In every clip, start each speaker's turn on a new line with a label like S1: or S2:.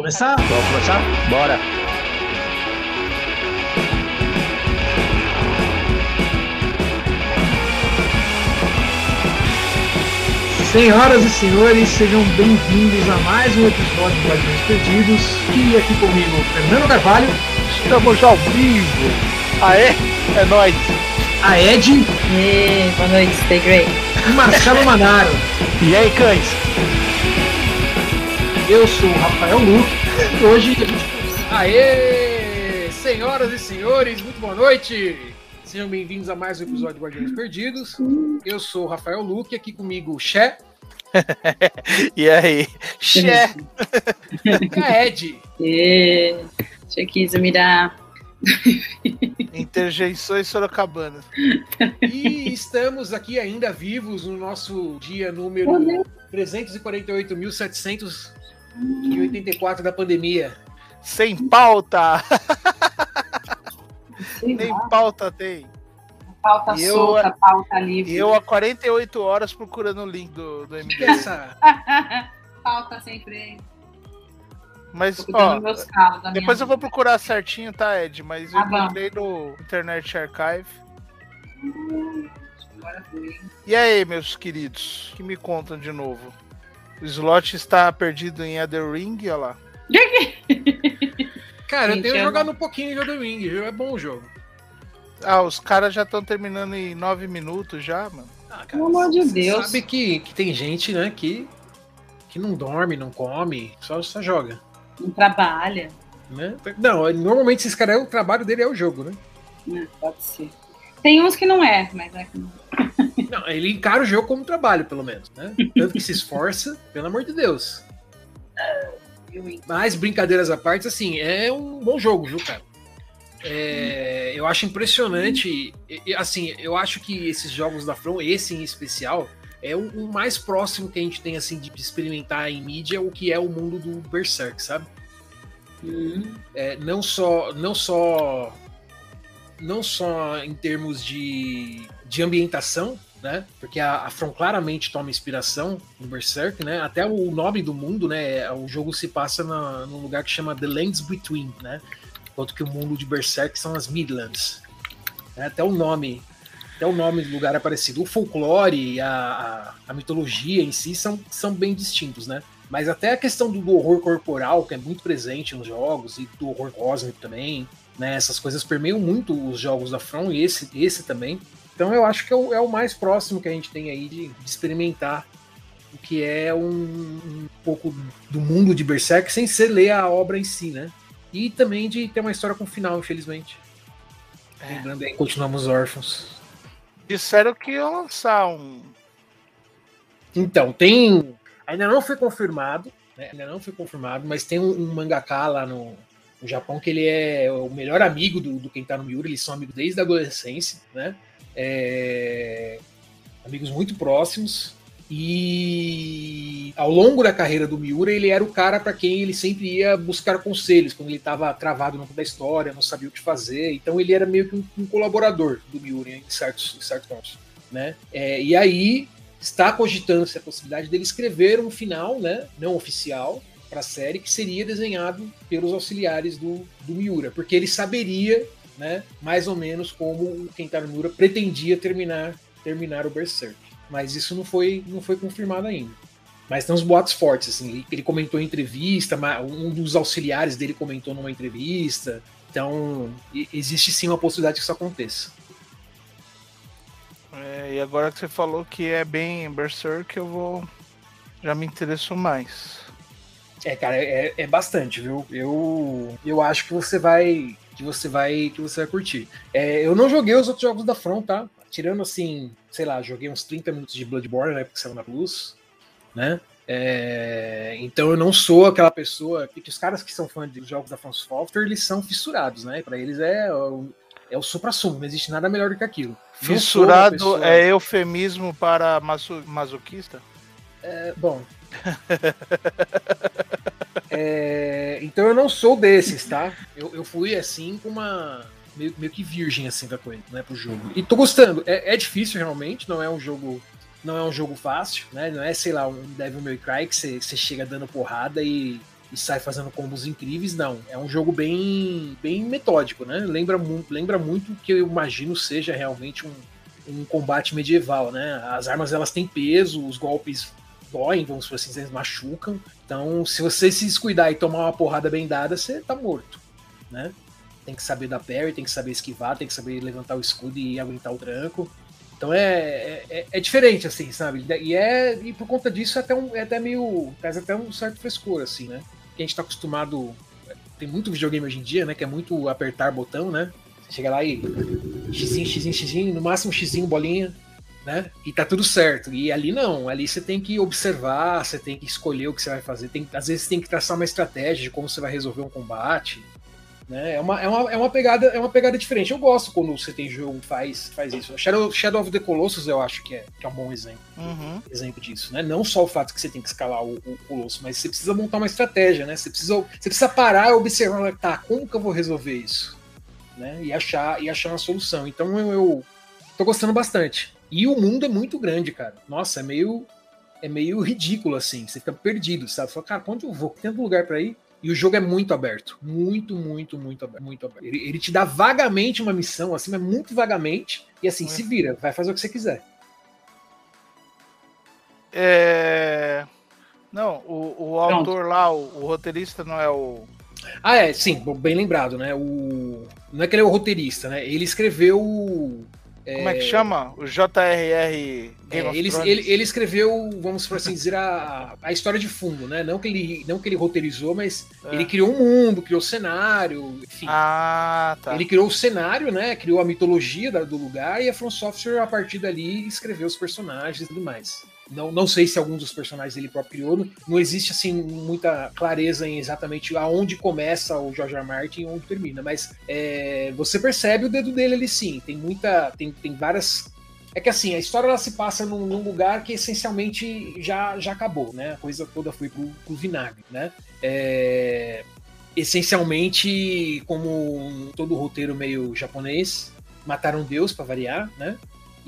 S1: Começar?
S2: Vamos começar? Bora!
S1: Senhoras e senhores, sejam bem-vindos a mais um episódio do Guardiões Perdidos. E aqui comigo, Fernando Carvalho,
S2: Estamos ao vivo! Aê, é nóis!
S1: a Ed
S3: Ê, boa noite, stay great.
S1: e Marcelo Manaro.
S2: E aí, cães?
S1: Eu sou o Rafael Luque e hoje a gente
S4: Aê! Senhoras e senhores, muito boa noite! Sejam bem-vindos a mais um episódio de Guardiões Perdidos. Eu sou o Rafael Luque, aqui comigo o Xé
S2: E aí? Xé!
S4: e a Ed.
S3: Ê, Chiquisa, mira.
S2: Interjeições Sorocabanas.
S4: E estamos aqui ainda vivos no nosso dia número 348.784 da pandemia.
S2: Sem pauta! Nem pauta tem.
S3: Pauta
S2: Eu-
S3: solta, pauta livre.
S2: E eu há 48 horas procurando o link do, do
S4: Que
S2: MD.
S4: essa...
S3: pauta sem freio.
S2: Mas, ó,
S3: minha
S2: depois eu vou procurar certinho, tá, Ed? Mas eu
S3: Tá
S2: encontrei no Internet Archive.
S3: Agora foi.
S2: E aí, meus queridos? que me contam de novo? O slot está perdido em Other Ring, olha lá.
S4: Cara, eu
S3: Gente,
S4: tenho
S3: eu
S4: jogado um pouquinho de Elden Ring, viu? É bom o jogo.
S2: Ah, os caras já estão terminando em 9 minutos já, mano.
S4: Ah,
S3: Pelo amor de
S4: você
S3: Deus.
S4: sabe que, que tem gente, né, que, que não dorme, não come, só, só joga.
S3: Não trabalha.
S4: Né? Não, normalmente esses caras, o trabalho dele é o jogo, né?
S3: né? Pode ser. Tem uns que não é, mas é que não.
S4: Não, ele encara o jogo como trabalho, pelo menos, né? Tanto que se esforça, pelo amor de Deus. Mas, brincadeiras à parte, assim, é um bom jogo, viu, cara? É, eu acho impressionante, assim, eu acho que esses jogos da From, esse em especial, é o, o mais próximo que a gente tem, assim, de experimentar em mídia o que é o mundo do Berserk, sabe?
S3: Hum,
S4: É, não só não só não só em termos de, de ambientação né porque a, a From claramente toma inspiração no Berserk né até o nome do mundo né o jogo se passa na, num lugar que chama The Lands Between né enquanto que o mundo de Berserk são as Midlands né? até o nome até o nome do lugar é parecido o folclore a, a, a mitologia em si são, são bem distintos né mas até a questão do, do horror corporal, que é muito presente nos jogos, e do horror cósmico também, né? Essas coisas permeiam muito os jogos da From, e esse, esse também. Então eu acho que é o, é o mais próximo que a gente tem aí de, de experimentar o que é um, um pouco do mundo de Berserk, sem ser ler a obra em si, né? E também de ter uma história com final, infelizmente.
S2: É.
S4: Lembrando aí, continuamos órfãos.
S2: Disseram que iam lançar um.
S4: Então, tem. Ainda não foi confirmado, né? Ainda não foi confirmado, mas tem um, um mangaka lá no, no Japão que ele é o melhor amigo do, do Kentaro Miura, eles são amigos desde a adolescência, né? É, amigos muito próximos. E ao longo da carreira do Miura, ele era o cara para quem ele sempre ia buscar conselhos quando ele estava travado no da história, não sabia o que fazer. Então ele era meio que um, um colaborador do Miura em certos, em certos pontos, né? É, e aí está cogitando-se a possibilidade dele escrever um final, né, não oficial, para a série, que seria desenhado pelos auxiliares do, do Miura, porque ele saberia, né, mais ou menos como o Kentaro Miura pretendia terminar, terminar o Berserk. Mas isso não foi, não foi confirmado ainda. Mas tem uns boatos fortes, assim, ele, comentou em entrevista, um dos auxiliares dele comentou numa entrevista, então existe sim uma possibilidade que isso aconteça.
S2: É, e agora que você falou que é bem Berserk, eu vou. Já me interesso mais.
S4: É, cara, é, é bastante, viu? Eu, eu acho que você vai que você vai que você vai curtir. É, eu não joguei os outros jogos da Front, tá? Tirando assim, sei lá, joguei uns 30 minutos de Bloodborne na época que saiu na Plus, né? É, então eu não sou aquela pessoa que, os caras que são fãs de jogos da From Software, eles são fissurados, né? Para eles é o, é o supra-sumo, não existe nada melhor do que aquilo.
S2: Fissurado
S4: pessoa-
S2: é eufemismo para maso- masoquista?
S4: É, bom. É, então eu não sou desses, tá? Eu, eu fui assim com uma. Meio, meio que virgem assim da coisa, né, pro jogo. E tô gostando. É, é difícil realmente, não é um jogo. Não é um jogo fácil, né? Não é, sei lá, um Devil May Cry que você chega dando porrada e, e sai fazendo combos incríveis, não. É um jogo bem, bem metódico, né? Lembra, mu lembra muito que eu imagino seja realmente um, um combate medieval, né? As armas elas têm peso, os golpes doem, vamos por assim dizer, machucam. Então, se você se descuidar e tomar uma porrada bem dada, você tá morto, né? Tem que saber dar parry, tem que saber esquivar, tem que saber levantar o escudo e aguentar o tranco. Então é, é, é, é diferente, assim, sabe? E, é, e por conta disso é até, um, é até meio. traz até um certo frescor, assim, né? Que a gente tá acostumado. Tem muito videogame hoje em dia, né? Que é muito apertar botão, né? Você chega lá e. Xzinho, xzinho, xzinho, no máximo xzinho, bolinha, né? E tá tudo certo. E ali não, ali você tem que observar, você tem que escolher o que você vai fazer. Tem, às vezes tem que traçar uma estratégia de como você vai resolver um combate. Né? É, uma, é, uma, é, uma pegada, é uma pegada diferente. Eu gosto quando você tem jogo que faz, faz isso. Shadow, Shadow of the Colossus eu acho que é, que é um bom exemplo,
S2: Uhum.
S4: exemplo disso. Né? Não só o fato que você tem que escalar o, o Colosso, mas você precisa montar uma estratégia. Né? Você, precisa, você precisa parar e observar, tá, como que eu vou resolver isso? Né? E, achar, e achar uma solução. Então eu, eu tô gostando bastante. E o mundo é muito grande, cara. Nossa, é meio é meio ridículo assim. Você fica perdido, sabe? Você fala, cara, pra onde eu vou? Tem algum lugar para ir? E o jogo é muito aberto. Muito, muito, muito aberto. Muito aberto. Ele, ele te dá vagamente uma missão, assim, mas muito vagamente. E assim,
S2: É.
S4: se vira, vai fazer o que você quiser.
S2: É... Não, o, o autor lá, o, o roteirista não é o.
S4: Ah, é, sim, bem lembrado, né? O... Não é que ele é o roteirista, né? Ele escreveu.
S2: Como é que chama? O JRR Game
S4: É, ele, ele, ele escreveu, vamos por assim dizer, a, a história de fundo, né? Não que ele, não que ele roteirizou, mas
S2: É.
S4: ele criou um mundo, criou cenário, enfim.
S2: Ah, tá.
S4: Ele criou o cenário, né? Criou a mitologia do lugar e a From Software, a partir dali, escreveu os personagens e tudo mais. Não, não sei se alguns dos personagens ele próprio criou. Não, existe, assim, muita clareza em exatamente aonde começa o George R. Martin e onde termina. Mas é, você percebe o dedo dele ali, sim. Tem muita... Tem, tem várias... É que, assim, a história ela se passa num, num lugar que, essencialmente, já, já acabou, né? A coisa toda foi pro, pro vinagre, né? É, essencialmente, como todo roteiro meio japonês, mataram Deus para variar, né?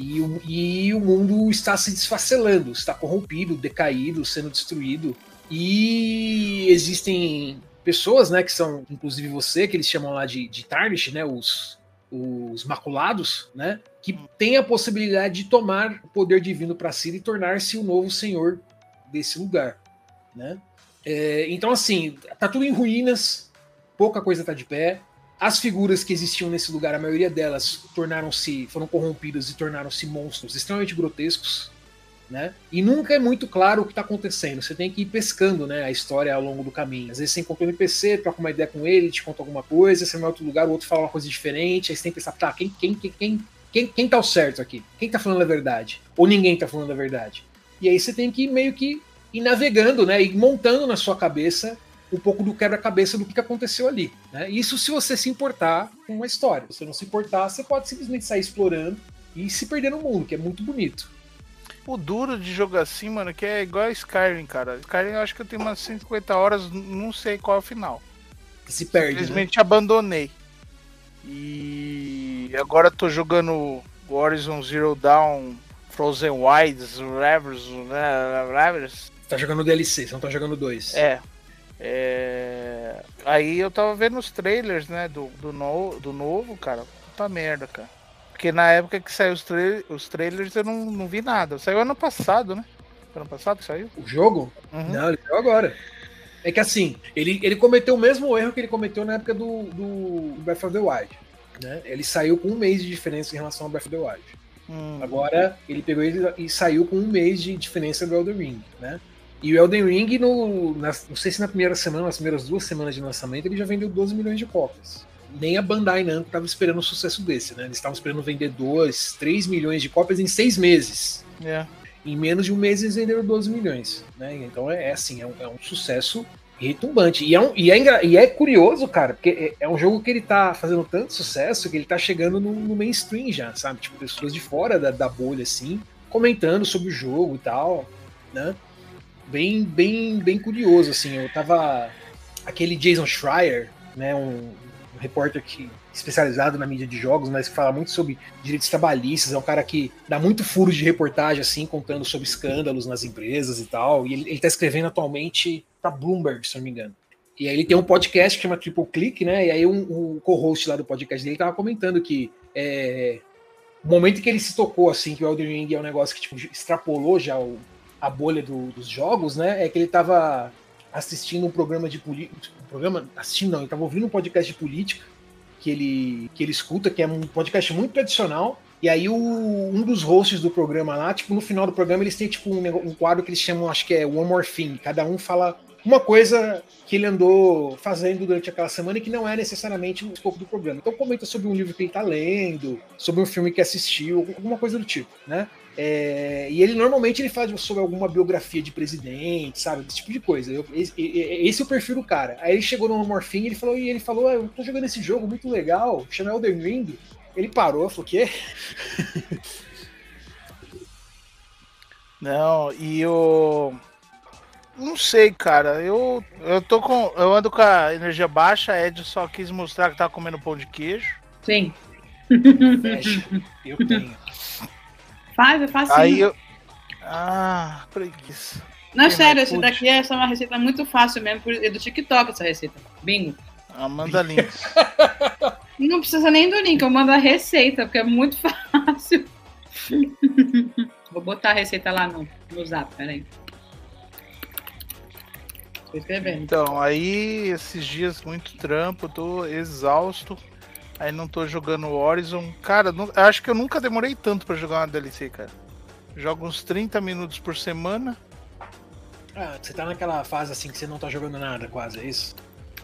S4: E o, e o mundo está se desfacelando, está corrompido, decaído, sendo destruído. E existem pessoas, né, que são, inclusive você, que eles chamam lá de, de Tarnish, né, os, os maculados, né, que tem a possibilidade de tomar o poder divino para si e tornar-se o novo senhor desse lugar, né? É, então, assim, tá tudo em ruínas, pouca coisa tá de pé. As figuras que existiam nesse lugar, a maioria delas tornaram-se, foram corrompidas e tornaram-se monstros extremamente grotescos, né? E nunca é muito claro o que está acontecendo. Você tem que ir pescando, né, a história ao longo do caminho. Às vezes você encontra um NPC, troca uma ideia com ele, te conta alguma coisa, você vai em outro lugar, o outro fala uma coisa diferente, aí você tem que pensar, tá, quem, quem, quem, quem, quem, quem tá o certo aqui? Quem tá falando a verdade? Ou ninguém tá falando a verdade? E aí você tem que meio que ir navegando, né, e montando na sua cabeça um pouco do quebra-cabeça do que aconteceu ali. Né? Isso se você se importar com uma história. Se você não se importar, você pode simplesmente sair explorando e se perder no mundo, que é muito bonito.
S2: O duro de jogo assim, mano, que é igual a Skyrim, cara. Skyrim eu acho que eu tenho umas 150 horas, não sei qual é o final.
S4: Que se perde. Né?
S2: Simplesmente abandonei. E agora tô jogando Horizon Zero Dawn, Frozen Wilds, Rivers, né, Rivers.
S4: Tá jogando DLC, você não tá jogando dois.
S2: É. É, Aí eu tava vendo os trailers, né, do, do, no... do novo, cara. Puta merda, cara. Porque na época que saiu os, tra... os trailers eu não, não vi nada. Saiu ano passado, né? Ano passado que saiu?
S4: O jogo?
S2: Uhum.
S4: Não, ele saiu agora. É que assim, ele, ele cometeu o mesmo erro que ele cometeu na época do, do Breath of the Wild. Né? Ele saiu com um mês de diferença em relação ao Breath of the Wild.
S2: Hum.
S4: Agora ele pegou ele e saiu com um mês de diferença do Elden Ring, né? E o Elden Ring, no, na- não sei se na primeira semana, nas primeiras duas semanas de lançamento, ele já vendeu 12 milhões de cópias. Nem a Bandai Namco estava esperando um sucesso desse, né? Eles estavam esperando vender 2, 3 milhões de cópias em seis meses.
S2: É.
S4: Em menos de um mês eles venderam 12 milhões, né? Então é, é assim, é um, é um sucesso retumbante. E é, um- e, é e é curioso, cara, porque é, é um jogo que ele tá fazendo tanto sucesso que ele tá chegando no, no mainstream já, sabe? Tipo, pessoas de fora da, da bolha, assim, comentando sobre o jogo e tal, né? Bem, bem, bem curioso, assim. Eu tava. Aquele Jason Schreier, né? Um, um repórter que especializado na mídia de jogos, mas que fala muito sobre direitos trabalhistas, é um cara que dá muito furo de reportagem, assim, contando sobre escândalos nas empresas e tal. E ele, ele tá escrevendo atualmente pra Bloomberg, se não me engano. E aí ele tem um podcast que chama Triple Click, né? E aí um, o co-host lá do podcast dele tava comentando que é, o momento que ele se tocou, assim, que o Elden Ring é um negócio que tipo, extrapolou já o, a bolha do, dos jogos, né? É que ele tava assistindo um programa de política. Um programa. Assistindo, não, ele tava ouvindo um podcast de política que ele, que ele escuta, que é um podcast muito tradicional. E aí o, um dos hosts do programa lá, tipo, no final do programa, eles têm tipo um, um quadro que eles chamam, acho que é One More Thing. Cada um fala uma coisa que ele andou fazendo durante aquela semana e que não é necessariamente o escopo do programa. Então comenta sobre um livro que ele está lendo, sobre um filme que assistiu, alguma coisa do tipo, né? É, e ele normalmente ele fala sobre alguma biografia de presidente, sabe? Esse tipo de coisa. Eu, esse, esse é o perfil do cara. Aí ele chegou no Morfim e ele falou, e ele falou: ah, eu tô jogando esse jogo muito legal, chama Elden Ring. Ele parou, falou: o quê?
S2: Não, e o. Não sei, cara. Eu, eu tô com. Eu ando com a energia baixa, a Ed só quis mostrar que tá comendo pão de queijo.
S3: Sim.
S4: Fecha. Eu tenho.
S3: Faz, é fácil.
S2: Aí eu. Ah, preguiça.
S3: Não,
S2: Tem
S3: sério, essa daqui é só uma receita muito fácil mesmo, é do TikTok essa receita. Bingo.
S2: Amanda Links.
S3: Não precisa nem do link, eu mando a receita, porque é muito fácil. Vou botar a receita lá no, no zap, peraí. Tô escrevendo.
S2: Então, aí esses dias muito trampo, eu tô exausto. Aí não tô jogando Horizon. Cara, eu acho que eu nunca demorei tanto pra jogar uma DLC, cara. Jogo uns 30 minutos por semana.
S4: Ah, você tá naquela fase assim que você não tá jogando nada, quase, é isso?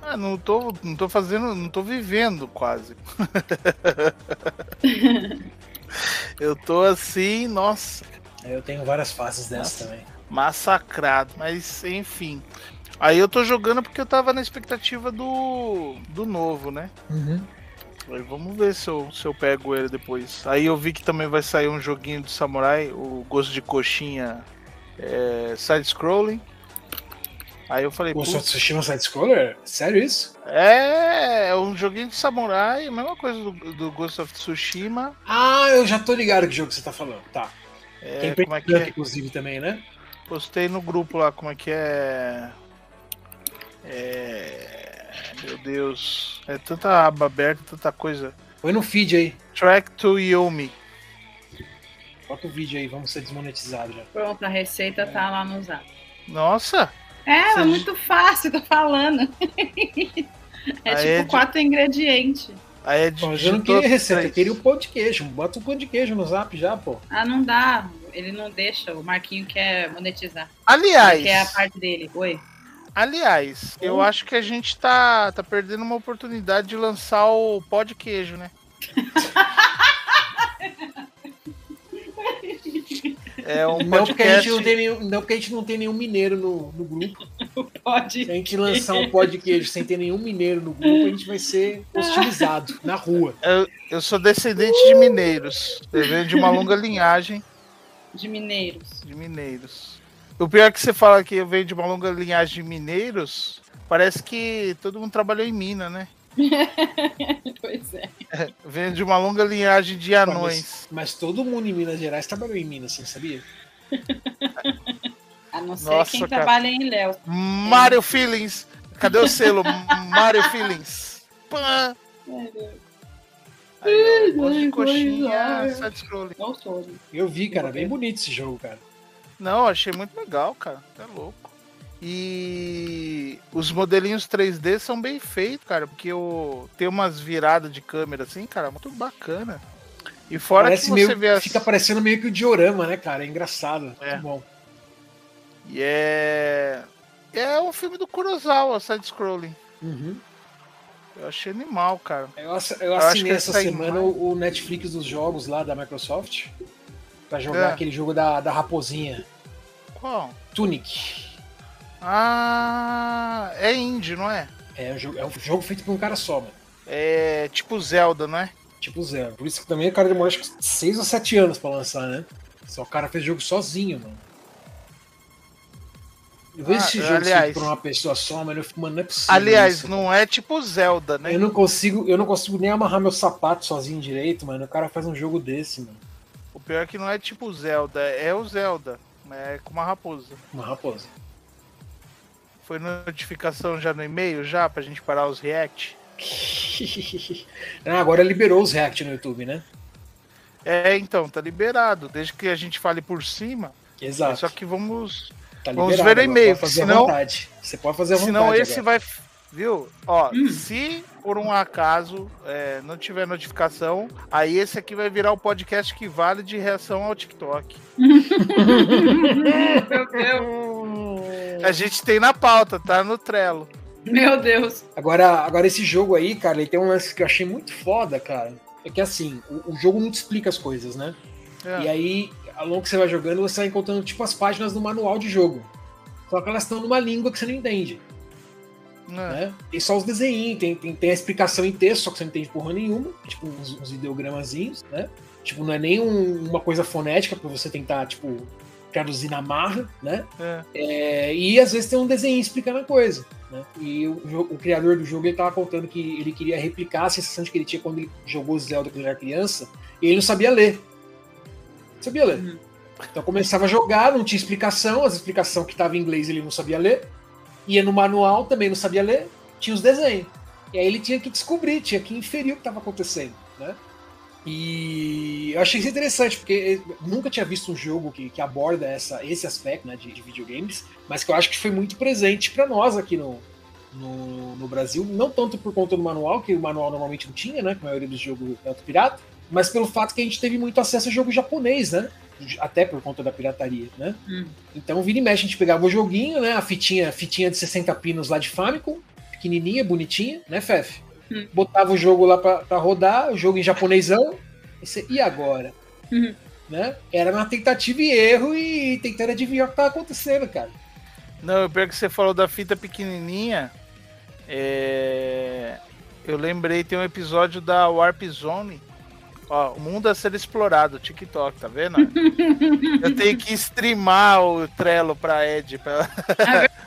S2: Ah, não tô, não tô fazendo, não tô vivendo quase. eu tô assim, nossa,
S4: Eu tenho várias fases dessa também.
S2: massacrado, mas enfim. Aí eu tô jogando porque eu tava na expectativa do, do novo, né?
S4: Uhum.
S2: Vamos ver se eu, se eu pego ele depois. Aí eu vi que também vai sair um joguinho do Samurai, o Gosto de Coxinha é, side-scrolling. Aí eu falei,
S4: Ghost of
S2: putz,
S4: Tsushima Side Scroller? Sério isso?
S2: é, é um joguinho de Samurai, a mesma coisa do, do Ghost of Tsushima.
S4: Ah, eu já tô ligado que jogo você tá falando. Tá.
S2: É,
S4: Tem
S2: como é que é?
S4: inclusive, também, né?
S2: Postei no grupo lá como é que é. É. Meu Deus. É tanta aba aberta, tanta coisa.
S4: Põe no feed aí.
S2: Track to Yomi.
S4: Bota o vídeo aí, vamos ser desmonetizados já.
S3: Pronto, a receita tá lá no zap.
S2: Nossa!
S3: É,
S2: Você-
S3: é muito fácil, tô falando. É
S2: Aí
S3: tipo
S2: é de-
S3: quatro ingredientes.
S2: Aí é
S4: Bom, mas eu não queria receita, eu queria o pão de queijo. Bota o pão de queijo no zap já, pô.
S3: Ah, não dá. Ele não deixa. O Marquinho quer monetizar.
S2: Aliás,
S3: Ele quer a parte dele. Oi.
S2: Aliás, eu acho que a gente tá, tá perdendo uma oportunidade de lançar o pó de queijo, né? É um
S4: Não porque, a gente
S2: podcast.
S4: não, tem nenhum, não porque a gente não tem nenhum mineiro no, no grupo.
S3: Pode.
S4: Se a gente lançar um pó de queijo sem ter nenhum mineiro no grupo, a gente vai ser hostilizado na rua.
S2: Eu, eu sou descendente de mineiros. Eu venho de uma longa linhagem
S3: De mineiros.
S2: de mineiros. O pior é que você fala que eu venho de uma longa linhagem de mineiros, parece que todo mundo trabalhou em mina, né?
S3: Pois é.
S2: Eu venho de uma longa linhagem de anões.
S4: Mas todo mundo em Minas Gerais trabalhou em Minas, você sabia?
S3: A não ser
S2: Nossa,
S3: quem
S2: cara.
S3: trabalha em Léo.
S2: Mario Feelings. Cadê o selo? Mario Feelings. Pã. Aí, ó, de coxinha, side-scrolling.
S4: Eu vi, cara, bem bonito esse jogo, cara.
S2: Não, achei muito legal, cara. É louco. E os modelinhos 3D são bem feitos, cara, porque o... tem umas viradas de câmera assim, cara, muito bacana. E fora
S4: Parece
S2: que você
S4: meio,
S2: vê as...
S4: Fica parecendo meio que o diorama, né, cara? É engraçado.
S2: É.
S4: Muito bom.
S2: E é... É um filme do Kurosawa, side-scrolling.
S4: Uhum.
S2: Eu achei animal, cara.
S4: Eu, ass- eu assinei
S2: que
S4: essa
S2: sai
S4: semana o, o Netflix dos jogos lá da Microsoft pra jogar
S2: É.
S4: aquele jogo da, da raposinha.
S2: Qual?
S4: Tunic.
S2: Ah, é indie, não é?
S4: É um jogo, é um jogo feito por um cara só, mano.
S2: É tipo Zelda, não é?
S4: Tipo zero. Por isso que também o cara demorou acho que 6 ou 7 anos pra lançar, né? Só o cara fez jogo sozinho, mano. Eu vejo
S2: Ah,
S4: esse jogo
S2: aliás-
S4: feito por uma pessoa só, mas eu fico, mano, não é possível.
S2: Aliás,
S4: isso,
S2: não é tipo Zelda, né?
S4: Eu não consigo, eu não consigo nem amarrar meu sapato sozinho direito, mano. O cara faz um jogo desse, mano.
S2: Pior que não é tipo Zelda, é o Zelda, é com uma raposa.
S4: Uma raposa.
S2: Foi notificação já no e-mail, já, pra gente parar os react?
S4: ah, agora liberou os react no YouTube, né?
S2: É, então, tá liberado. Desde que a gente fale por cima.
S4: Exato.
S2: Só que vamos.
S4: Tá
S2: vamos ver o e-mail.
S4: Senão, você pode fazer a vontade.
S2: Senão esse
S4: agora.
S2: vai. Viu? Ó, hum. se por um acaso é, não tiver notificação, aí esse aqui vai virar o podcast que vale de reação ao TikTok.
S3: Meu Deus.
S2: A gente tem na pauta, tá no Trello.
S3: Meu Deus.
S4: Agora, agora esse jogo aí, cara, ele tem um lance que eu achei muito foda, cara. É que assim, o, o jogo não te explica as coisas, né? É. E aí, ao longo que você vai jogando, você vai encontrando tipo as páginas do manual de jogo. Só que elas estão numa língua que você não entende. É. Né? Tem só os desenhos, tem, tem, tem, a explicação em texto, só que você não entende porra nenhuma. Tipo, uns, uns ideogramazinhos, né? Tipo, não é nem um, uma coisa fonética para você tentar, tipo, traduzir na marra, né? É. É, e às vezes tem um desenho explicando a coisa. Né? E o, o, criador do jogo ele tava contando que ele queria replicar a sensação que ele tinha quando ele jogou Zelda quando ele era criança, e ele não sabia ler. Não sabia ler. Uhum. Então começava a jogar, não tinha explicação, as explicações que estavam em inglês ele não sabia ler ia no manual, também não sabia ler, tinha os desenhos. E aí ele tinha que descobrir, tinha que inferir o que estava acontecendo, né? E eu achei isso interessante, porque nunca tinha visto um jogo que, que aborda essa, esse aspecto né, de, de videogames, mas que eu acho que foi muito presente para nós aqui no, no, no, Brasil, não tanto por conta do manual, que o manual normalmente não tinha, né? Que a maioria dos jogos é pirata, mas pelo fato que a gente teve muito acesso a jogo japonês, né? Até por conta da pirataria, né? Hum. Então, vira e mexe, a gente pegava o joguinho, né? A fitinha, fitinha de 60 pinos lá de Famicom, pequenininha, bonitinha, né, Fef? Hum. Botava o jogo lá pra, pra, rodar, o jogo em japonesão, e, você, e agora? Uhum. Né? Era uma tentativa e erro e tentando adivinhar o que tava acontecendo, cara.
S2: Não, eu pego que você falou da fita pequenininha, é... eu lembrei, tem um episódio da Warp Zone, Ó, o mundo a ser explorado, TikTok, tá vendo? eu tenho que streamar o Trello pra Ed. Pra...
S3: É.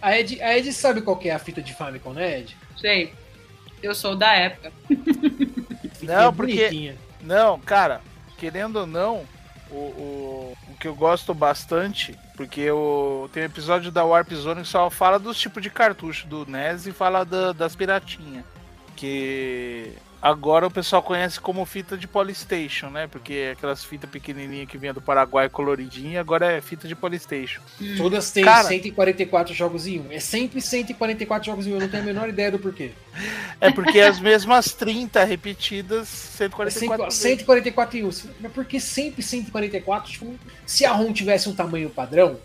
S4: A Ed, a Ed sabe qual é a fita de Famicom, né, Ed?
S3: Sei. Eu sou da época.
S2: não, porque. Bonitinha. Não, cara, querendo ou não, o, o, o que eu gosto bastante, porque o, tem um episódio da Warp Zone que só fala dos tipos de cartucho do NES e fala da, das piratinhas. Que Agora o pessoal conhece como fita de Polystation, né? Porque é aquelas fitas pequenininhas que vinha do Paraguai coloridinha, agora é fita de Polystation.
S4: Hum. Todas têm Cara, 144 jogos em um. É sempre 144 jogos em um. Eu não tenho a menor ideia do porquê.
S2: É porque as mesmas 30 repetidas, 144
S4: é 144 em um. Mas por que sempre 144? Tipo, se a ROM tivesse um tamanho padrão,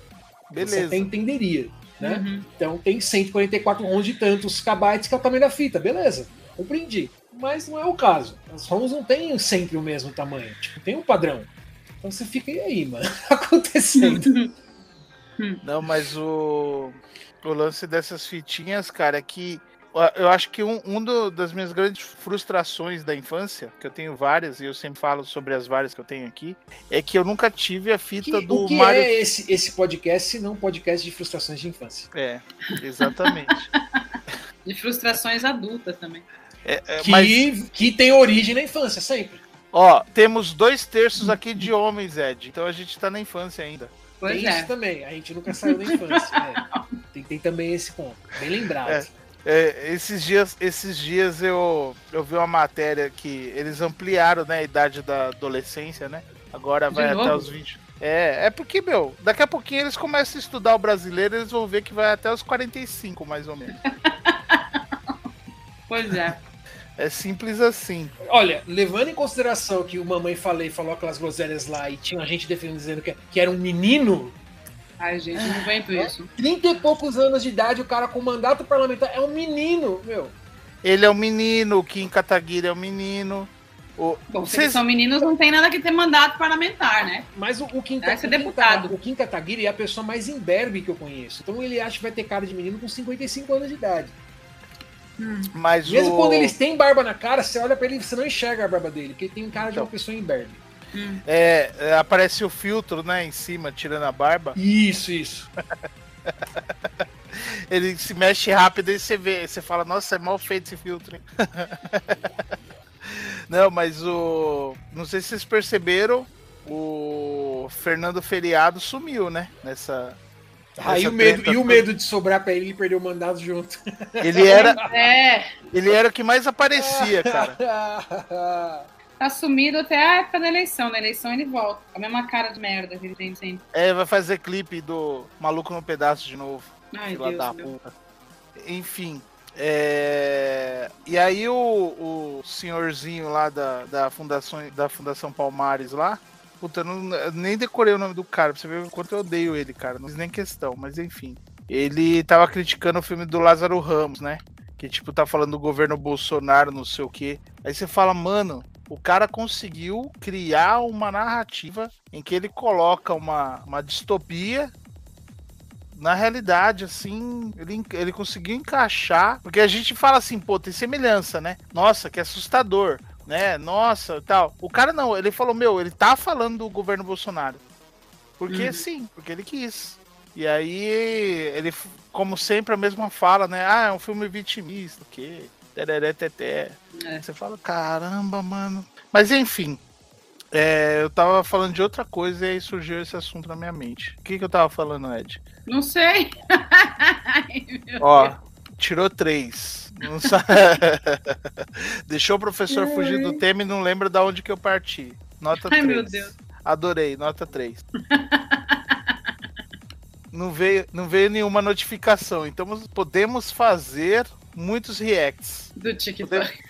S4: Beleza. você até entenderia. Né? Uhum. Então tem 144 ROMs de tantos kbytes que é o tamanho da fita, beleza. Compreendi mas não é o caso. As ROMs não têm sempre o mesmo tamanho, tipo, tem um padrão. Então você fica e aí, mano, acontecendo.
S2: Não, mas o, o lance dessas fitinhas, cara, é que eu acho que um, um do, das minhas grandes frustrações da infância, que eu tenho várias, e eu sempre falo sobre as várias que eu tenho aqui, é que eu nunca tive a fita
S4: que,
S2: do
S4: o que
S2: Mario.
S4: É esse, esse podcast, se não um podcast de frustrações de infância.
S2: É, exatamente.
S3: de frustrações adultas também.
S4: É, é, que, mas... que tem origem na infância, sempre.
S2: Ó, temos dois terços aqui de homens, Ed. Então a gente tá na infância ainda.
S3: Pois
S4: tem
S3: é.
S4: isso também. A gente nunca saiu da infância. é. tem, tem, também esse ponto. Bem lembrado.
S2: É, é, esses dias, esses dias eu, eu vi uma matéria que eles ampliaram né, a idade da adolescência, né? Agora vai até os 20. É, é porque, meu, daqui a pouquinho eles começam a estudar o brasileiro, eles vão ver que vai até os 45, mais ou menos.
S3: pois é.
S2: É simples assim.
S4: Olha, levando em consideração que o Mamãe Falei falou aquelas groselhas lá e tinha gente defendendo dizendo que, que era um menino.
S3: Ai, gente, não aguento isso.
S4: Trinta e poucos anos de idade, o cara com mandato parlamentar é um menino, meu.
S2: Ele é um menino, o Kim Kataguiri é um menino.
S3: O... Bom, se Cês... eles são meninos, não tem nada que ter mandato parlamentar, né?
S4: Mas o, o Kim,
S3: Deve ser deputado.
S4: o Kim Kataguiri é a pessoa mais imberbe que eu conheço. Então ele acha que vai ter cara de menino com 55 anos de idade.
S2: Hum. Mas
S4: Mesmo
S2: o...
S4: quando eles têm barba na cara, você olha para ele e você não enxerga a barba dele, porque ele tem um cara então, de uma pessoa imberbe.
S2: Hum. É, é, aparece o filtro, né, em cima, tirando a barba.
S4: Isso, isso.
S2: ele se mexe rápido e você vê, você fala, nossa, é mal feito esse filtro. Hein? não, mas o. Não sei se vocês perceberam, o Fernando Feriado sumiu, né? Nessa,
S4: Ah, e o, medo, e o medo de sobrar pra ele, ele perdeu o mandato junto.
S2: Ele era,
S3: É,
S2: ele era o que mais aparecia, cara.
S3: tá sumido até a época da eleição. Na eleição ele volta. Com a mesma cara de merda que ele tem sempre.
S2: É, vai fazer clipe do Maluco no Pedaço de novo.
S3: Ai,
S2: Fila
S3: Deus
S2: da puta. Enfim. é, E aí o, o senhorzinho lá da, da, fundação, da Fundação Palmares lá. Puta, não, nem decorei o nome do cara, pra você ver o quanto eu odeio ele, cara. Não fiz nem questão, mas enfim. Ele tava criticando o filme do Lázaro Ramos, né? Que tipo, tá falando do governo Bolsonaro, não sei o quê. Aí você fala, mano, o cara conseguiu criar uma narrativa em que ele coloca uma, uma distopia na realidade, assim, ele, ele conseguiu encaixar. Porque a gente fala assim, pô, tem semelhança, né? Nossa, que assustador, né? Nossa, tal. O cara não, ele falou, meu, ele tá falando do governo Bolsonaro. Porque
S3: Uhum.
S2: sim, porque ele quis. E aí, ele, como sempre, a mesma fala, né? Ah, é um filme vitimista, o quê? Tereré, teté.
S3: É.
S2: Você fala, caramba, mano. Mas enfim, é, eu tava falando de outra coisa e aí surgiu esse assunto na minha mente. O que, que eu tava falando, Ed?
S3: Não sei. Ai,
S2: Ó, tirou três. Não sa- Deixou o professor fugir do tema e não lembra da onde que eu parti. Nota
S3: Ai,
S2: 3.
S3: meu Deus.
S2: Adorei, nota 3. não, veio, não veio nenhuma notificação, então podemos fazer muitos reacts.
S3: Do TikTok.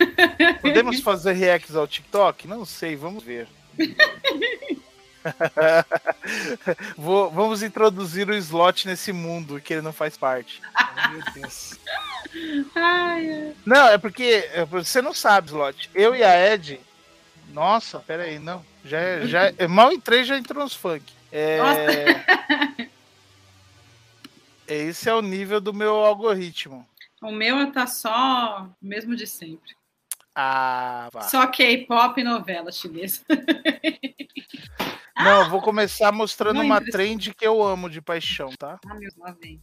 S2: Podemos fazer reacts ao TikTok? Não sei, vamos ver. Vou- vamos introduzir o slot nesse mundo que ele não faz parte.
S4: Meu Deus.
S3: Ai.
S2: Não, é porque é, você não sabe, slot. Eu e a Ed. Nossa, pera aí, não. Já, já, mal entrei, já entrou nos funk. É... Esse é o nível do meu algoritmo.
S3: O meu tá só o mesmo de sempre.
S2: Ah, vá.
S3: Só K-pop e novela chinesa.
S2: Não, eu vou começar mostrando uma trend que eu amo de paixão, tá?
S3: Ah, meu, lá vem.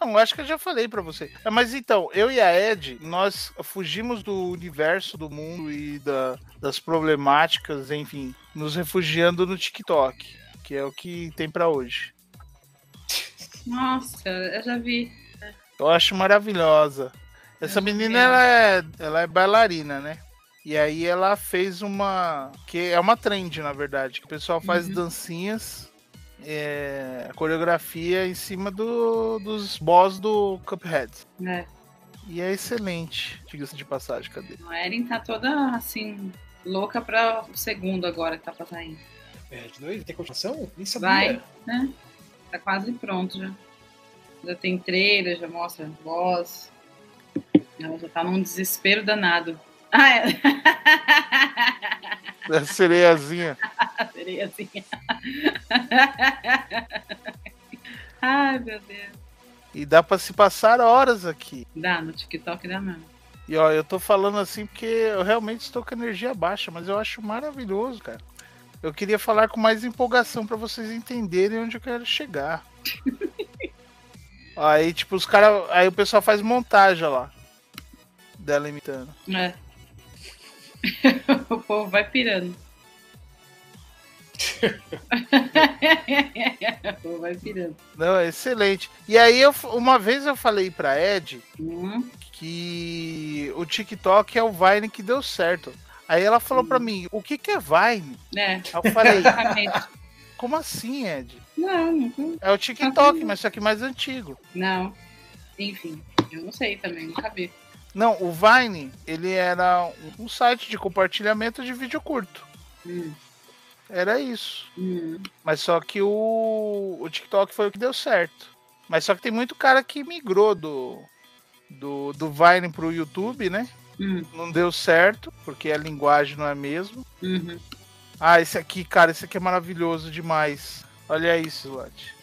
S2: Não, acho que eu já falei pra você. É, Mas então, eu e a Ed, nós fugimos do universo do mundo e da- das problemáticas, enfim, nos refugiando no TikTok, que é o que tem pra hoje.
S3: Nossa, eu já vi.
S2: Eu acho maravilhosa. Essa menina, ela é, ela é bailarina, né? E aí ela fez uma. que é uma trend, na verdade. Que o pessoal faz
S3: Uhum.
S2: dancinhas, é, coreografia em cima do, dos boss do Cuphead.
S3: É.
S2: E é excelente, diga-se de passagem, cadê?
S3: A Erin tá toda assim, louca pra o segundo agora que tá pra sair.
S4: É, de dois? Tem continuação? Nem sabia.
S3: Vai, né? Tá quase pronto já. Já tem trailer, já mostra voz. Ela já tá num desespero danado. Ah, é.
S2: A sereiazinha.
S3: Assim. Ai, meu Deus.
S2: E dá pra se passar horas aqui.
S3: Dá, no TikTok dá mesmo.
S2: E ó, eu tô falando assim porque eu realmente estou com energia baixa, mas eu acho maravilhoso, cara. Eu queria falar com mais empolgação pra vocês entenderem onde eu quero chegar. aí, tipo, os caras. Aí o pessoal faz montagem lá. Dela imitando.
S3: É. o povo vai pirando. o povo vai pirando.
S2: Não, é excelente. E aí, eu, uma vez eu falei pra Ed
S3: Hum,
S2: que o TikTok é o Vine que deu certo. Aí ela falou pra mim, o que, que é Vine?
S3: é,
S2: Aí eu falei, como assim, Ed?
S3: Não, não,
S2: É o TikTok, mas só que mais antigo.
S3: não. Enfim, eu não sei também, nunca vi.
S2: Não, o Vine, ele era um- site de compartilhamento de vídeo curto.
S3: Hum,
S2: Era isso.
S3: hum.
S2: Mas só que o, o TikTok foi o que deu certo. Mas só que tem muito cara que migrou do, do, do Vine pro YouTube, né?
S3: Hum,
S2: Não deu certo, porque a linguagem não é a mesma.
S3: uhum.
S2: Ah, esse aqui, cara, esse aqui é maravilhoso demais. Olha isso, Lott.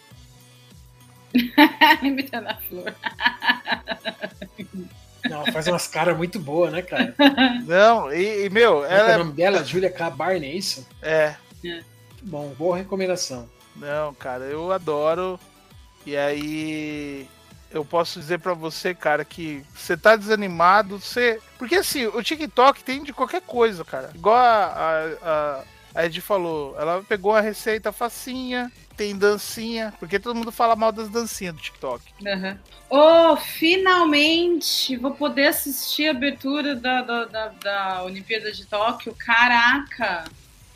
S3: Imitando a flor.
S4: Não, ela faz umas caras muito boas, né, cara?
S2: Não, e, e, meu,
S4: é
S2: ela
S4: o
S2: é.
S4: nome dela? Julia K. Barney, é isso?
S2: É.
S4: Muito bom, boa recomendação.
S2: Não, cara, eu adoro. E aí eu posso dizer pra você, cara, que você tá desanimado, você. Porque assim, o TikTok tem de qualquer coisa, cara. Igual a, a, a, a Ed falou, ela pegou uma receita facinha, tem dancinha, porque todo mundo fala mal das dancinhas do TikTok.
S3: Uhum. Oh, finalmente vou poder assistir a abertura da, da, da, da Olimpíada de Tóquio. Caraca!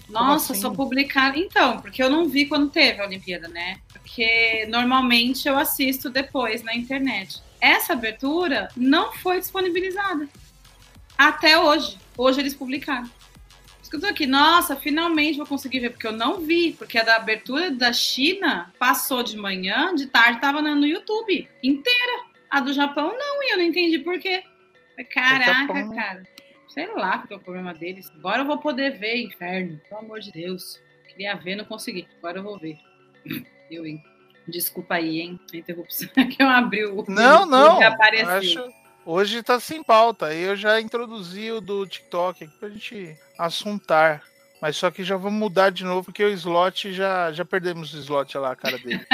S3: Nossa, assim? só publicar. Então, porque eu não vi quando teve a Olimpíada, né? Porque normalmente eu assisto depois na internet. Essa abertura não foi disponibilizada. Até hoje. Hoje eles publicaram. Escutou aqui, nossa, finalmente vou conseguir ver, porque eu não vi, porque a da abertura da China passou de manhã, de tarde tava no YouTube inteira. A do Japão não, e eu não entendi por quê. Caraca, cara. Sei lá qual é o problema deles. Agora eu vou poder ver, inferno. Pelo amor de Deus. Queria ver, não consegui. Agora eu vou ver. Eu, hein? Desculpa aí, hein? A interrupção que eu abri o.
S2: Não, não. Acho... Hoje tá sem pauta. Eu já introduzi o do TikTok aqui pra gente assuntar. Mas só que já vamos mudar de novo, porque o slot já, já perdemos o slot lá, a cara dele.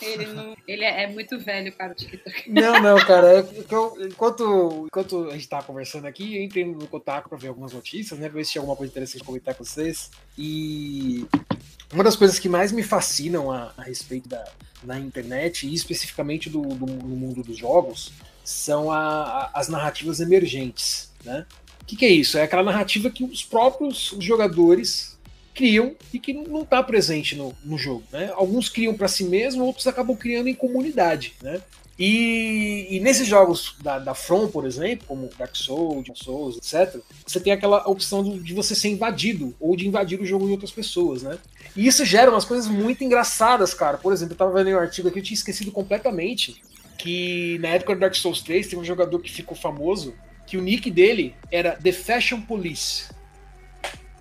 S3: Ele, não, ele é, é, muito velho para o TikTok.
S4: Não, não, cara. É eu, enquanto, enquanto a gente tá conversando aqui, eu entrei no Kotaku para ver algumas notícias, né? Pra ver se tinha alguma coisa interessante comentar com vocês. E uma das coisas que mais me fascinam a, a respeito da, da internet, e especificamente do, do, do mundo dos jogos, são a, a, as narrativas emergentes, né? O que, que, é isso? É aquela narrativa que os próprios jogadores criam e que não está presente no, no jogo. Né? Alguns criam para si mesmo, outros acabam criando em comunidade. Né? E, e, nesses jogos da, da From, por exemplo, como Dark Souls, Souls, etc., você tem aquela opção de você ser invadido ou de invadir o jogo de outras pessoas, né? E isso gera umas coisas muito engraçadas, cara. Por exemplo, eu tava vendo um artigo aqui, eu tinha esquecido completamente que na época do Dark Souls 3 tem um jogador que ficou famoso que o nick dele era The Fashion Police.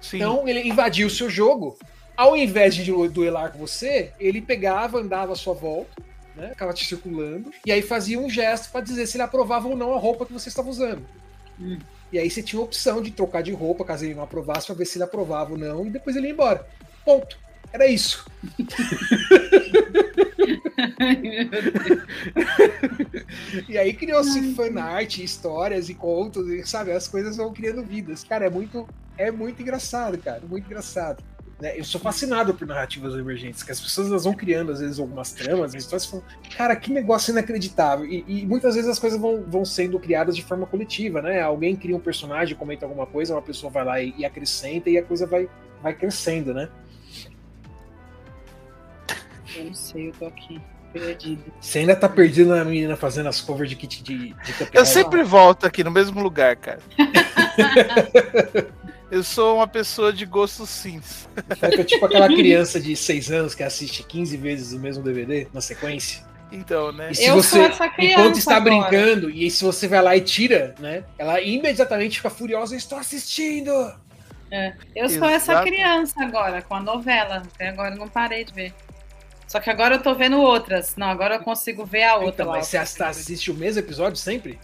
S4: Sim. Então ele invadiu o seu jogo. Ao invés de duelar com você, ele pegava, andava à sua volta, né? Ficava te circulando, e aí fazia um gesto para dizer se ele aprovava ou não a roupa que você estava usando. Hum. E aí você tinha a opção de trocar de roupa, caso ele não aprovasse, para ver se ele aprovava ou não, e depois ele ia embora. Ponto. Era isso. e aí criou-se fanart, histórias e contos, e, sabe? As coisas vão criando vidas. Cara, é muito, é muito engraçado, cara. Muito engraçado. Né? Eu sou fascinado por narrativas emergentes, que as pessoas elas vão criando, às vezes, algumas tramas, histórias falam, cara, que negócio inacreditável. E, e, muitas vezes as coisas vão, vão sendo criadas de forma coletiva, né? Alguém cria um personagem, comenta alguma coisa, uma pessoa vai lá e, e acrescenta e a coisa vai, vai crescendo, né?
S3: Eu não sei, eu tô aqui. Perdido.
S4: Você ainda tá perdido na menina fazendo as covers de kit de, de
S2: Eu sempre volto aqui no mesmo lugar, cara. eu sou uma pessoa de gosto sims.
S4: É tipo aquela criança de 6 anos que assiste 15 vezes o mesmo DVD na sequência.
S2: Então, né?
S4: E se eu você, enquanto está agora. brincando, e se você vai lá e tira, né? Ela imediatamente fica furiosa, estou assistindo!
S3: É, eu Exato. sou essa criança agora, com a novela. Até agora não parei de ver. Só que agora eu tô vendo outras. Não, agora eu consigo ver a outra. Então,
S4: mas você assiste o mesmo episódio sempre?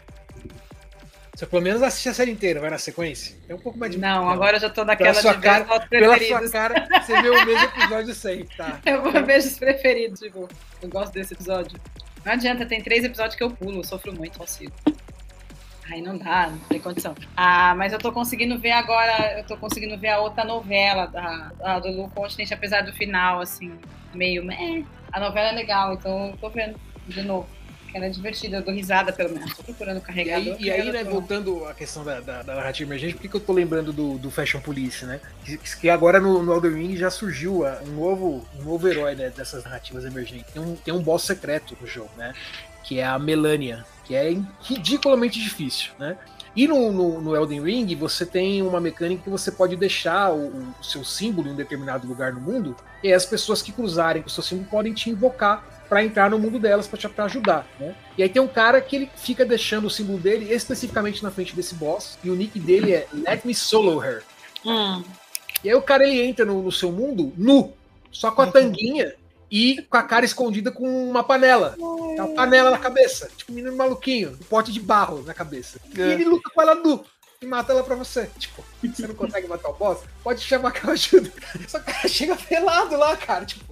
S4: Você pelo menos assiste a série inteira, vai na sequência? É um pouco mais de.
S3: Não, agora eu já tô naquela pela
S4: sua de cara, Pela sua cara, você vê o mesmo episódio sempre, tá?
S3: Eu vou ver os preferidos, tipo, eu gosto desse episódio. Não adianta, tem três episódios que eu pulo, eu sofro muito, consigo. Aí não dá, não tem condição. Ah, mas eu tô conseguindo ver agora, eu tô conseguindo ver a outra novela da, da do Lu Continente, apesar do final, assim, meio. Meh. A novela é legal, então eu tô vendo de novo. Que ela é divertida, eu dou risada pelo menos. Tô procurando carregador.
S4: E aí, e aí né, voltando à questão da, da, da, narrativa emergente, por que, que eu tô lembrando do, do Fashion Police, né? Que, que agora no, no Elden Ring já surgiu uh, um novo, um novo herói né, dessas narrativas emergentes. Tem um, tem um boss secreto no jogo, né? Que é a Melania, que é ridiculamente difícil, né? E no, no, no, Elden Ring, você tem uma mecânica que você pode deixar o, o, seu símbolo em um determinado lugar no mundo, e as pessoas que cruzarem com o seu símbolo podem te invocar para entrar no mundo delas, para te ajudar, né? E aí tem um cara que ele fica deixando o símbolo dele especificamente na frente desse boss, e o nick dele é Let Me Solo Her. Hum. E aí o cara ele entra no, no seu mundo nu, só com a tanguinha e com a cara escondida com uma panela. Uma panela na cabeça. Tipo um menino maluquinho, um pote de barro na cabeça. E é. ele luta com ela nu e mata ela pra você. Tipo, você não consegue matar o boss? Pode chamar que eu ajudo. Só que ela chega pelado lá, cara. Tipo.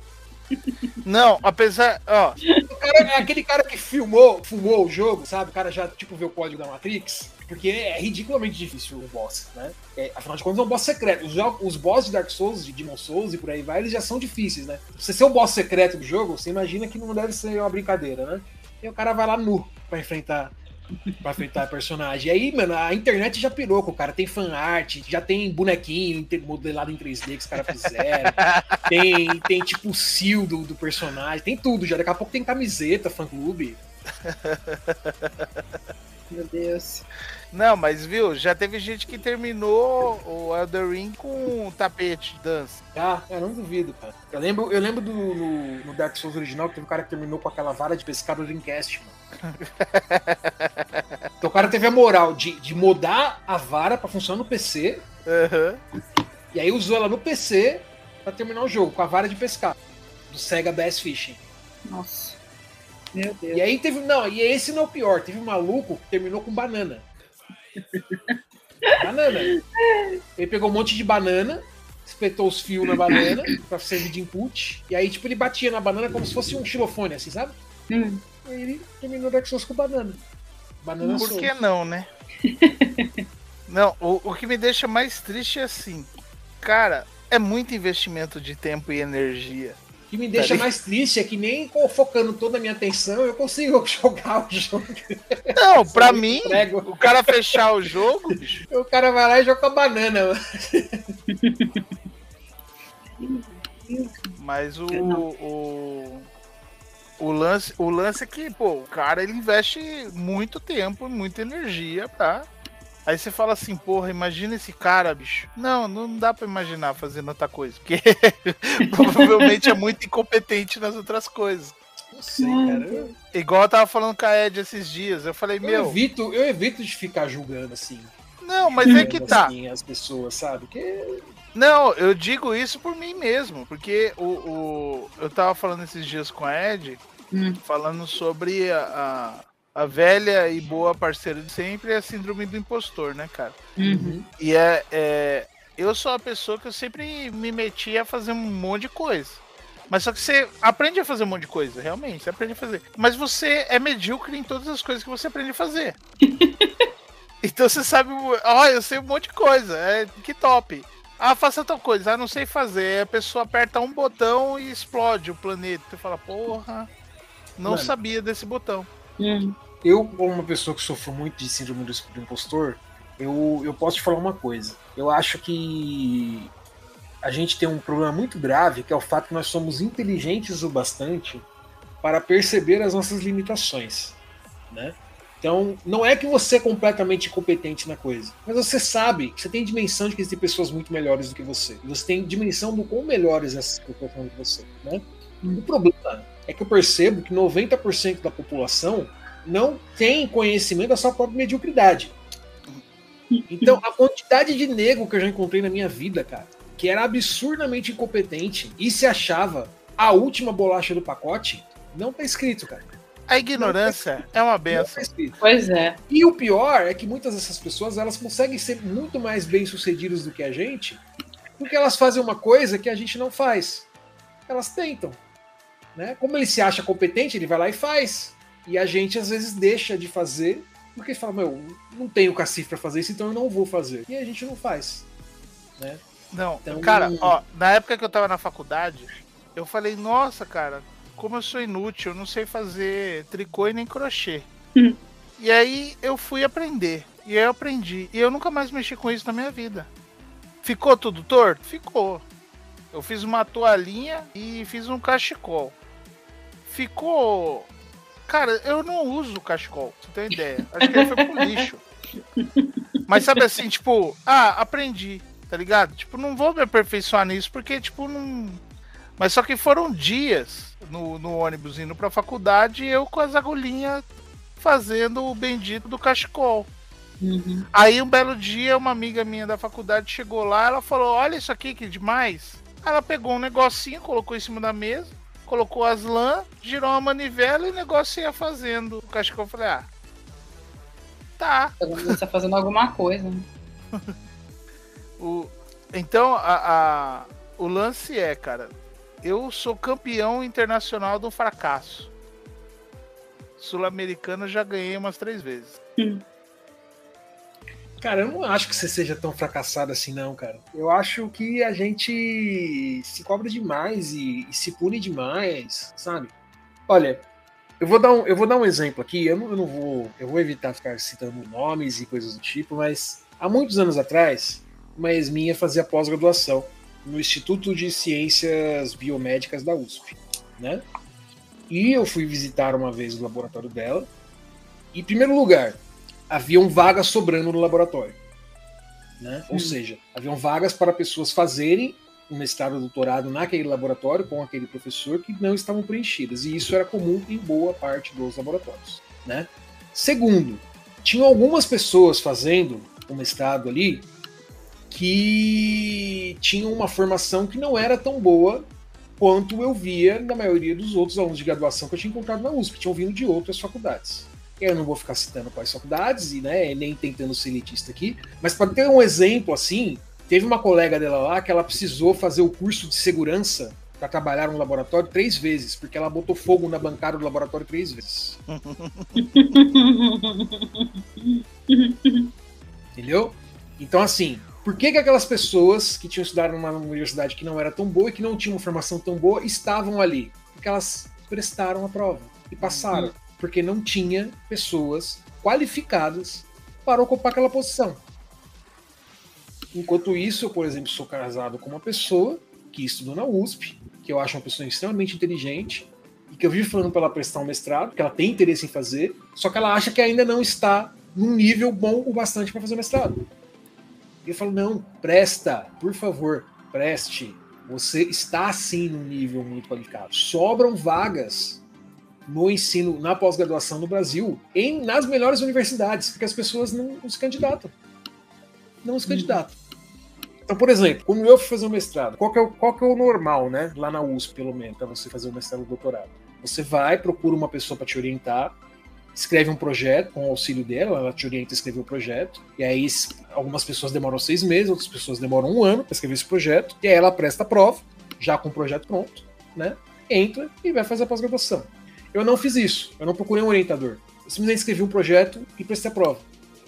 S2: Não, apesar. Ó,
S4: cara é aquele cara que filmou, fumou o jogo, sabe? O cara já, tipo, vê o código da Matrix. Porque é ridiculamente difícil o boss, né? É, afinal de contas, é um boss secreto. Os, os boss de Dark Souls, de Demon Souls e por aí vai, eles já são difíceis, né? Você ser o boss secreto do jogo, você imagina que não deve ser uma brincadeira, né? E o cara vai lá nu pra enfrentar pra enfrentar a personagem. E aí, mano, a internet já pirou com o cara. Tem fanart, já tem bonequinho modelado em 3D que os caras fizeram. tem, tem tipo o seal do, do personagem, tem tudo já. Daqui a pouco tem camiseta, fã-clube.
S3: Meu Deus.
S2: Não, mas viu, já teve gente que terminou o Elder Ring com um tapete de dança.
S4: Ah, eu não duvido, cara. Eu lembro, eu lembro do no, no Dark Souls original que teve um cara que terminou com aquela vara de pescado do Dreamcast, mano. então o cara teve a moral de, de modar a vara para funcionar no PC.
S2: Uhum.
S4: E aí usou ela no PC para terminar o jogo, com a vara de pescar. Do Sega Bass Fishing.
S3: Nossa. Meu Deus.
S4: E aí teve. Não, e esse não é o pior. Teve um maluco que terminou com banana. Banana. Ele pegou um monte de banana, espetou os fios na banana pra servir de input. E aí, tipo, ele batia na banana como se fosse um xilofone, assim, sabe?
S3: Hum.
S4: E aí ele terminou Dark Souls com banana. Banana
S2: Por
S4: Souls.
S2: que não, né? não, o, o que me deixa mais triste é assim, cara, é muito investimento de tempo e energia.
S4: O que me deixa
S2: Tá
S4: mais triste é que nem focando toda a minha atenção eu consigo jogar o jogo.
S2: Não, pra mim,
S4: entrego.
S2: o cara fechar o jogo,
S4: O cara vai lá e joga com a banana. mano.
S2: mas o, o, o, lance, o lance é que, pô, o cara ele investe muito tempo, muita energia pra. Aí você fala assim, porra, imagina esse cara, bicho. Não, não dá pra imaginar fazendo outra coisa, porque provavelmente é muito incompetente nas outras coisas.
S4: Não sei, cara.
S2: Igual eu tava falando com a Ed esses dias, eu falei,
S4: eu
S2: meu,
S4: evito, eu evito de ficar julgando assim.
S2: não, mas é que tá.
S4: assim, as pessoas, sabe? Porque
S2: Não, eu digo isso por mim mesmo, porque o, o- eu tava falando esses dias com a Ed,
S3: Hum.
S2: falando sobre a, a, a velha e boa parceira de sempre, a síndrome do impostor, né, cara?
S3: Uhum.
S2: E é, é, eu sou a pessoa que eu sempre me meti a fazer um monte de coisa. Mas só que você aprende a fazer um monte de coisa, realmente, você aprende a fazer. Mas você é medíocre em todas as coisas que você aprende a fazer. então você sabe, ó, eu sei um monte de coisa, é que top. Ah, faça tal coisa, ah, não sei fazer. Aí a pessoa aperta um botão e explode o planeta. Você fala, porra, não
S4: Mano.
S2: sabia desse botão.
S3: Hum.
S4: Eu, como uma pessoa que sofro muito de síndrome do impostor, eu, eu posso te falar uma coisa. Eu acho que a gente tem um problema muito grave, que é o fato que nós somos inteligentes o bastante para perceber as nossas limitações, né? Então, não é que você é completamente incompetente na coisa, mas você sabe você tem dimensão de que existem pessoas muito melhores do que você. Você tem dimensão do quão melhores essas pessoas são do que você, né? O problema é que eu percebo que 90% da população não tem conhecimento da sua própria mediocridade. Então, a quantidade de nego que eu já encontrei na minha vida, cara, que era absurdamente incompetente e se achava a última bolacha do pacote, não tá escrito, cara.
S2: A ignorância é uma benção.
S4: tá.
S3: Pois é.
S4: E o pior é que muitas dessas pessoas elas conseguem ser muito mais bem sucedidas do que a gente, porque elas fazem uma coisa que a gente não faz. Elas tentam. Né? Como ele se acha competente, ele vai lá e faz. E a gente às vezes deixa de fazer, porque fala, meu, não tenho cacife para fazer isso, então eu não vou fazer. E a gente não faz. Né?
S2: Não,
S4: Então-
S2: cara, ó, na época que eu tava na faculdade, eu falei, nossa, cara, como eu sou inútil, eu não sei fazer tricô e nem crochê.
S3: Hum.
S2: E aí eu fui aprender. E aí eu aprendi. E eu nunca mais mexi com isso na minha vida. Ficou tudo torto? Ficou. Eu fiz uma toalhinha e fiz um cachecol. Ficou. Cara, eu não uso cachecol, você ter uma ideia. Acho que ele foi pro lixo. Mas sabe assim, tipo, ah, aprendi, tá ligado? Tipo, não vou me aperfeiçoar nisso porque, tipo, não. Mas só que foram dias no, no ônibus indo pra faculdade e eu com as agulhinhas fazendo o bendito do cachecol.
S3: Uhum.
S2: Aí um belo dia, uma amiga minha da faculdade chegou lá, ela falou: Olha isso aqui que demais. Ela pegou um negocinho, colocou em cima da mesa, colocou as lã, girou uma manivela e o negócio ia fazendo. O cachecol eu falei: Ah, tá.
S3: Você tá fazendo alguma coisa. né?
S2: O, então, a, a- o lance é, cara, eu sou campeão internacional do fracasso. Sul-Americana já ganhei umas três vezes.
S4: Cara, eu não acho que você seja tão fracassado assim, não, cara. Eu acho que a gente se cobra demais e, e se pune demais, sabe? Olha, eu vou dar um, eu vou dar um exemplo aqui. Eu não, eu não vou, eu vou evitar ficar citando nomes e coisas do tipo, mas há muitos anos atrás, uma ex minha fazia pós-graduação no Instituto de Ciências Biomédicas da USP, né? E eu fui visitar uma vez o laboratório dela. E, em primeiro lugar, haviam vagas sobrando no laboratório. Né? Hum. Ou seja, haviam vagas para pessoas fazerem um mestrado ou doutorado naquele laboratório com aquele professor que não estavam preenchidas. E isso era comum em boa parte dos laboratórios. Né? Segundo, tinham algumas pessoas fazendo o mestrado ali que tinham uma formação que não era tão boa quanto eu via na maioria dos outros alunos de graduação que eu tinha encontrado na USP, que tinham vindo de outras faculdades. Eu não vou ficar citando quais faculdades e né, nem tentando ser elitista aqui, mas para ter um exemplo assim, teve uma colega dela lá que ela precisou fazer o curso de segurança para trabalhar no laboratório três vezes, porque ela botou fogo na bancada do laboratório três vezes. Entendeu? Então, assim, por que, que aquelas pessoas que tinham estudado numa universidade que não era tão boa e que não tinham uma formação tão boa estavam ali? Porque elas prestaram a prova e passaram porque não tinha pessoas qualificadas para ocupar aquela posição. Enquanto isso, eu, por exemplo, sou casado com uma pessoa que estudou na USP, que eu acho uma pessoa extremamente inteligente, e que eu vivo falando para ela prestar um mestrado, que ela tem interesse em fazer, só que ela acha que ainda não está num nível bom o bastante para fazer mestrado. E eu falo, não, presta, por favor, preste. Você está sim num nível muito qualificado. Sobram vagas no ensino, na pós-graduação no Brasil, em, nas melhores universidades, porque as pessoas não, não se candidatam. Não se uhum. candidatam. Então, por exemplo, como eu fui fazer um mestrado, qual que, é o, qual que é o normal, né? Lá na USP, pelo menos, para você fazer um mestrado ou doutorado? Você vai, procura uma pessoa para te orientar, escreve um projeto com o auxílio dela, ela te orienta a escrever o projeto, e aí algumas pessoas demoram seis meses, outras pessoas demoram um ano para escrever esse projeto, e aí ela presta a prova, já com o projeto pronto, né? Entra e vai fazer a pós-graduação. Eu não fiz isso. Eu não procurei um orientador. Eu simplesmente escrevi um projeto e prestei a prova.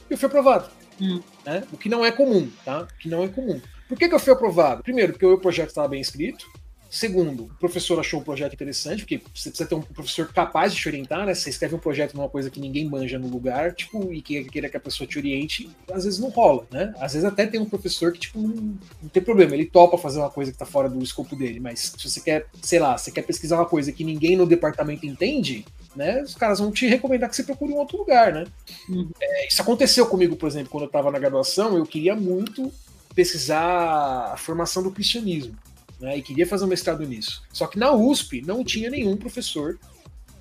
S4: E eu fui aprovado. Hum. Né? O que não é comum, tá? O que não é comum. Por que, que eu fui aprovado? Primeiro, porque o meu projeto estava bem escrito. Segundo, o professor achou o projeto interessante, porque você precisa ter um professor capaz de te orientar, né? Você escreve um projeto numa coisa que ninguém manja no lugar, tipo, e que queira que a pessoa te oriente, às vezes não rola, né? Às vezes até tem um professor que, tipo, não, não tem problema, ele topa fazer uma coisa que tá fora do escopo dele, mas se você quer, sei lá, você quer pesquisar uma coisa que ninguém no departamento entende, né? Os caras vão te recomendar que você procure um outro lugar, né? Uhum. É, isso aconteceu comigo, por exemplo, quando eu estava na graduação, eu queria muito pesquisar a formação do cristianismo né, e queria fazer um mestrado nisso. Só que na USP não tinha nenhum professor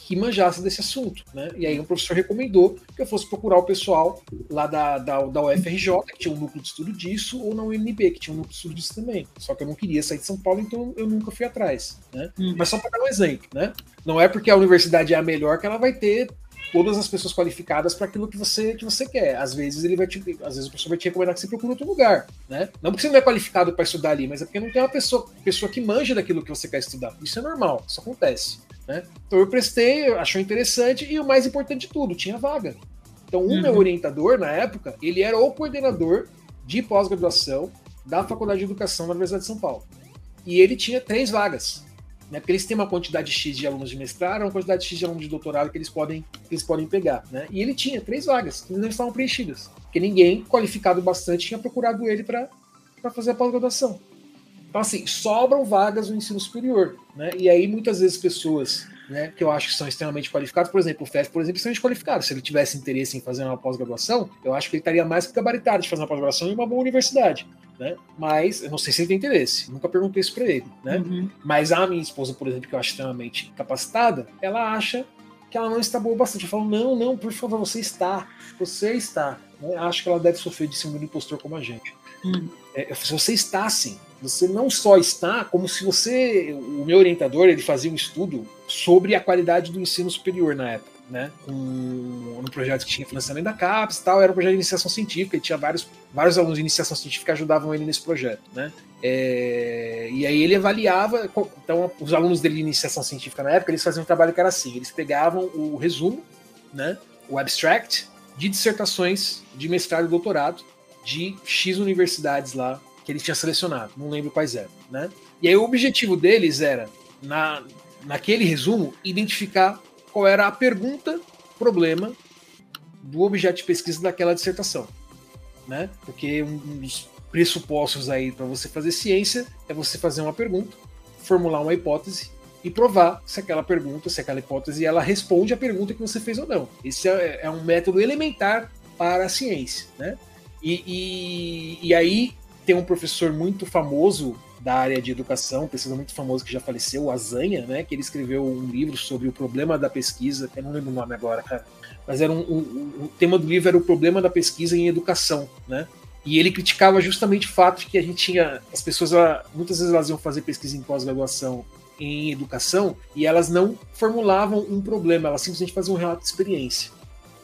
S4: que manjasse desse assunto, né? E aí um professor recomendou que eu fosse procurar o pessoal lá da, da, da UFRJ, que tinha um núcleo de estudo disso, ou na UNB, que tinha um núcleo de estudo disso também. Só que eu não queria sair de São Paulo, então eu nunca fui atrás, né? Hum. Mas só para dar um exemplo, né? Não é porque a universidade é a melhor que ela vai ter todas as pessoas qualificadas para aquilo que você, que você quer. Às vezes ele vai te, às vezes o professor vai te recomendar que você procure outro lugar, né? Não porque você não é qualificado para estudar ali, mas é porque não tem uma pessoa, pessoa que manja daquilo que você quer estudar. Isso é normal, isso acontece, né? Então eu prestei, achou interessante e o mais importante de tudo, tinha vaga. Então o uhum. meu orientador na época, ele era o coordenador de pós-graduação da Faculdade de Educação da Universidade de São Paulo. E ele tinha três vagas né? Porque eles têm uma quantidade X de alunos de mestrado, uma quantidade X de alunos de doutorado que eles podem, que eles podem pegar, né? E ele tinha três vagas que não estavam preenchidas, porque ninguém qualificado bastante tinha procurado ele para fazer a pós-graduação. Então, assim, sobram vagas no ensino superior, né? E aí muitas vezes pessoas né, que eu acho que são extremamente qualificados, por exemplo, o FEF, por exemplo, é extremamente qualificado. Se ele tivesse interesse em fazer uma pós-graduação, eu acho que ele estaria mais que gabaritado de fazer uma pós-graduação em uma boa universidade né? Mas eu não sei se ele tem interesse, nunca perguntei isso para ele, né? Uhum. Mas a minha esposa, por exemplo, que eu acho extremamente capacitada, ela acha que ela não está boa bastante. Eu falo, não, não, por favor, você está, você está. Né? Acho que ela deve sofrer de síndrome do impostor como a gente. Uhum. É, você está sim. Você não só está, como se você. O meu orientador ele fazia um estudo sobre a qualidade do ensino superior na época né? Um, um projeto que tinha financiamento da CAPES tal, era um projeto de iniciação científica, e tinha vários, vários alunos de iniciação científica que ajudavam ele nesse projeto, né? É, e aí ele avaliava, então os alunos dele de iniciação científica na época, eles faziam um trabalho que era assim, eles pegavam o resumo né, o abstract de dissertações de mestrado e doutorado de X universidades lá que ele tinha selecionado, não lembro quais eram, né? E aí o objetivo deles era, na, naquele resumo, identificar qual era a pergunta, problema do objeto de pesquisa daquela dissertação, né? Porque um dos pressupostos aí para você fazer ciência é você fazer uma pergunta, formular uma hipótese e provar se aquela pergunta, se aquela hipótese, ela responde à pergunta que você fez ou não. Esse é, é um método elementar para a ciência, né? E, e, e, aí tem um professor muito famoso da área de educação, um pesquisador muito famoso que já faleceu, o Azanha, né? Que ele escreveu um livro sobre o problema da pesquisa, eu não lembro o nome agora, cara. Mas era um, um, o tema do livro era o problema da pesquisa em educação, né? E ele criticava justamente o fato de que a gente tinha. As pessoas, muitas vezes, elas iam fazer pesquisa em pós-graduação em educação e elas não formulavam um problema, elas simplesmente faziam um relato de experiência.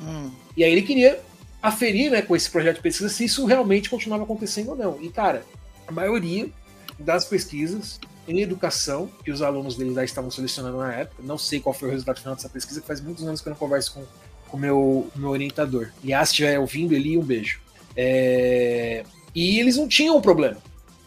S4: Hum. E aí ele queria aferir né, com esse projeto de pesquisa se isso realmente continuava acontecendo ou não. E, cara, a maioria das pesquisas em educação que os alunos deles já estavam selecionando na época, não sei qual foi o resultado final dessa pesquisa, que faz muitos anos que eu não converso com o meu, meu orientador. E se estiver ouvindo, ele um beijo. É... E eles não tinham um problema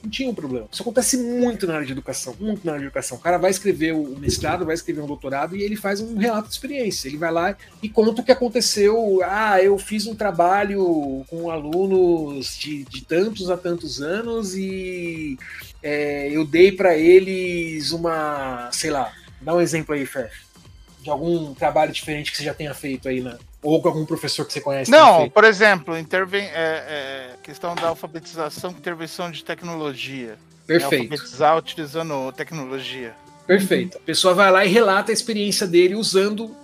S4: não tinha um problema. Isso acontece muito na área de educação, muito na área de educação. O cara vai escrever o mestrado, vai escrever um doutorado e ele faz um relato de experiência. Ele vai lá e conta o que aconteceu. Ah, eu fiz um trabalho com alunos de, de tantos a tantos anos e é, eu dei para eles uma, sei lá, dá um exemplo aí, Fer, de algum trabalho diferente que você já tenha feito aí na, ou com algum professor que você conhece?
S2: Não, por exemplo, interven é, é, questão da alfabetização, intervenção de tecnologia.
S4: Perfeito.
S2: É alfabetizar utilizando tecnologia.
S4: Perfeito. A pessoa vai lá e relata a experiência dele usando,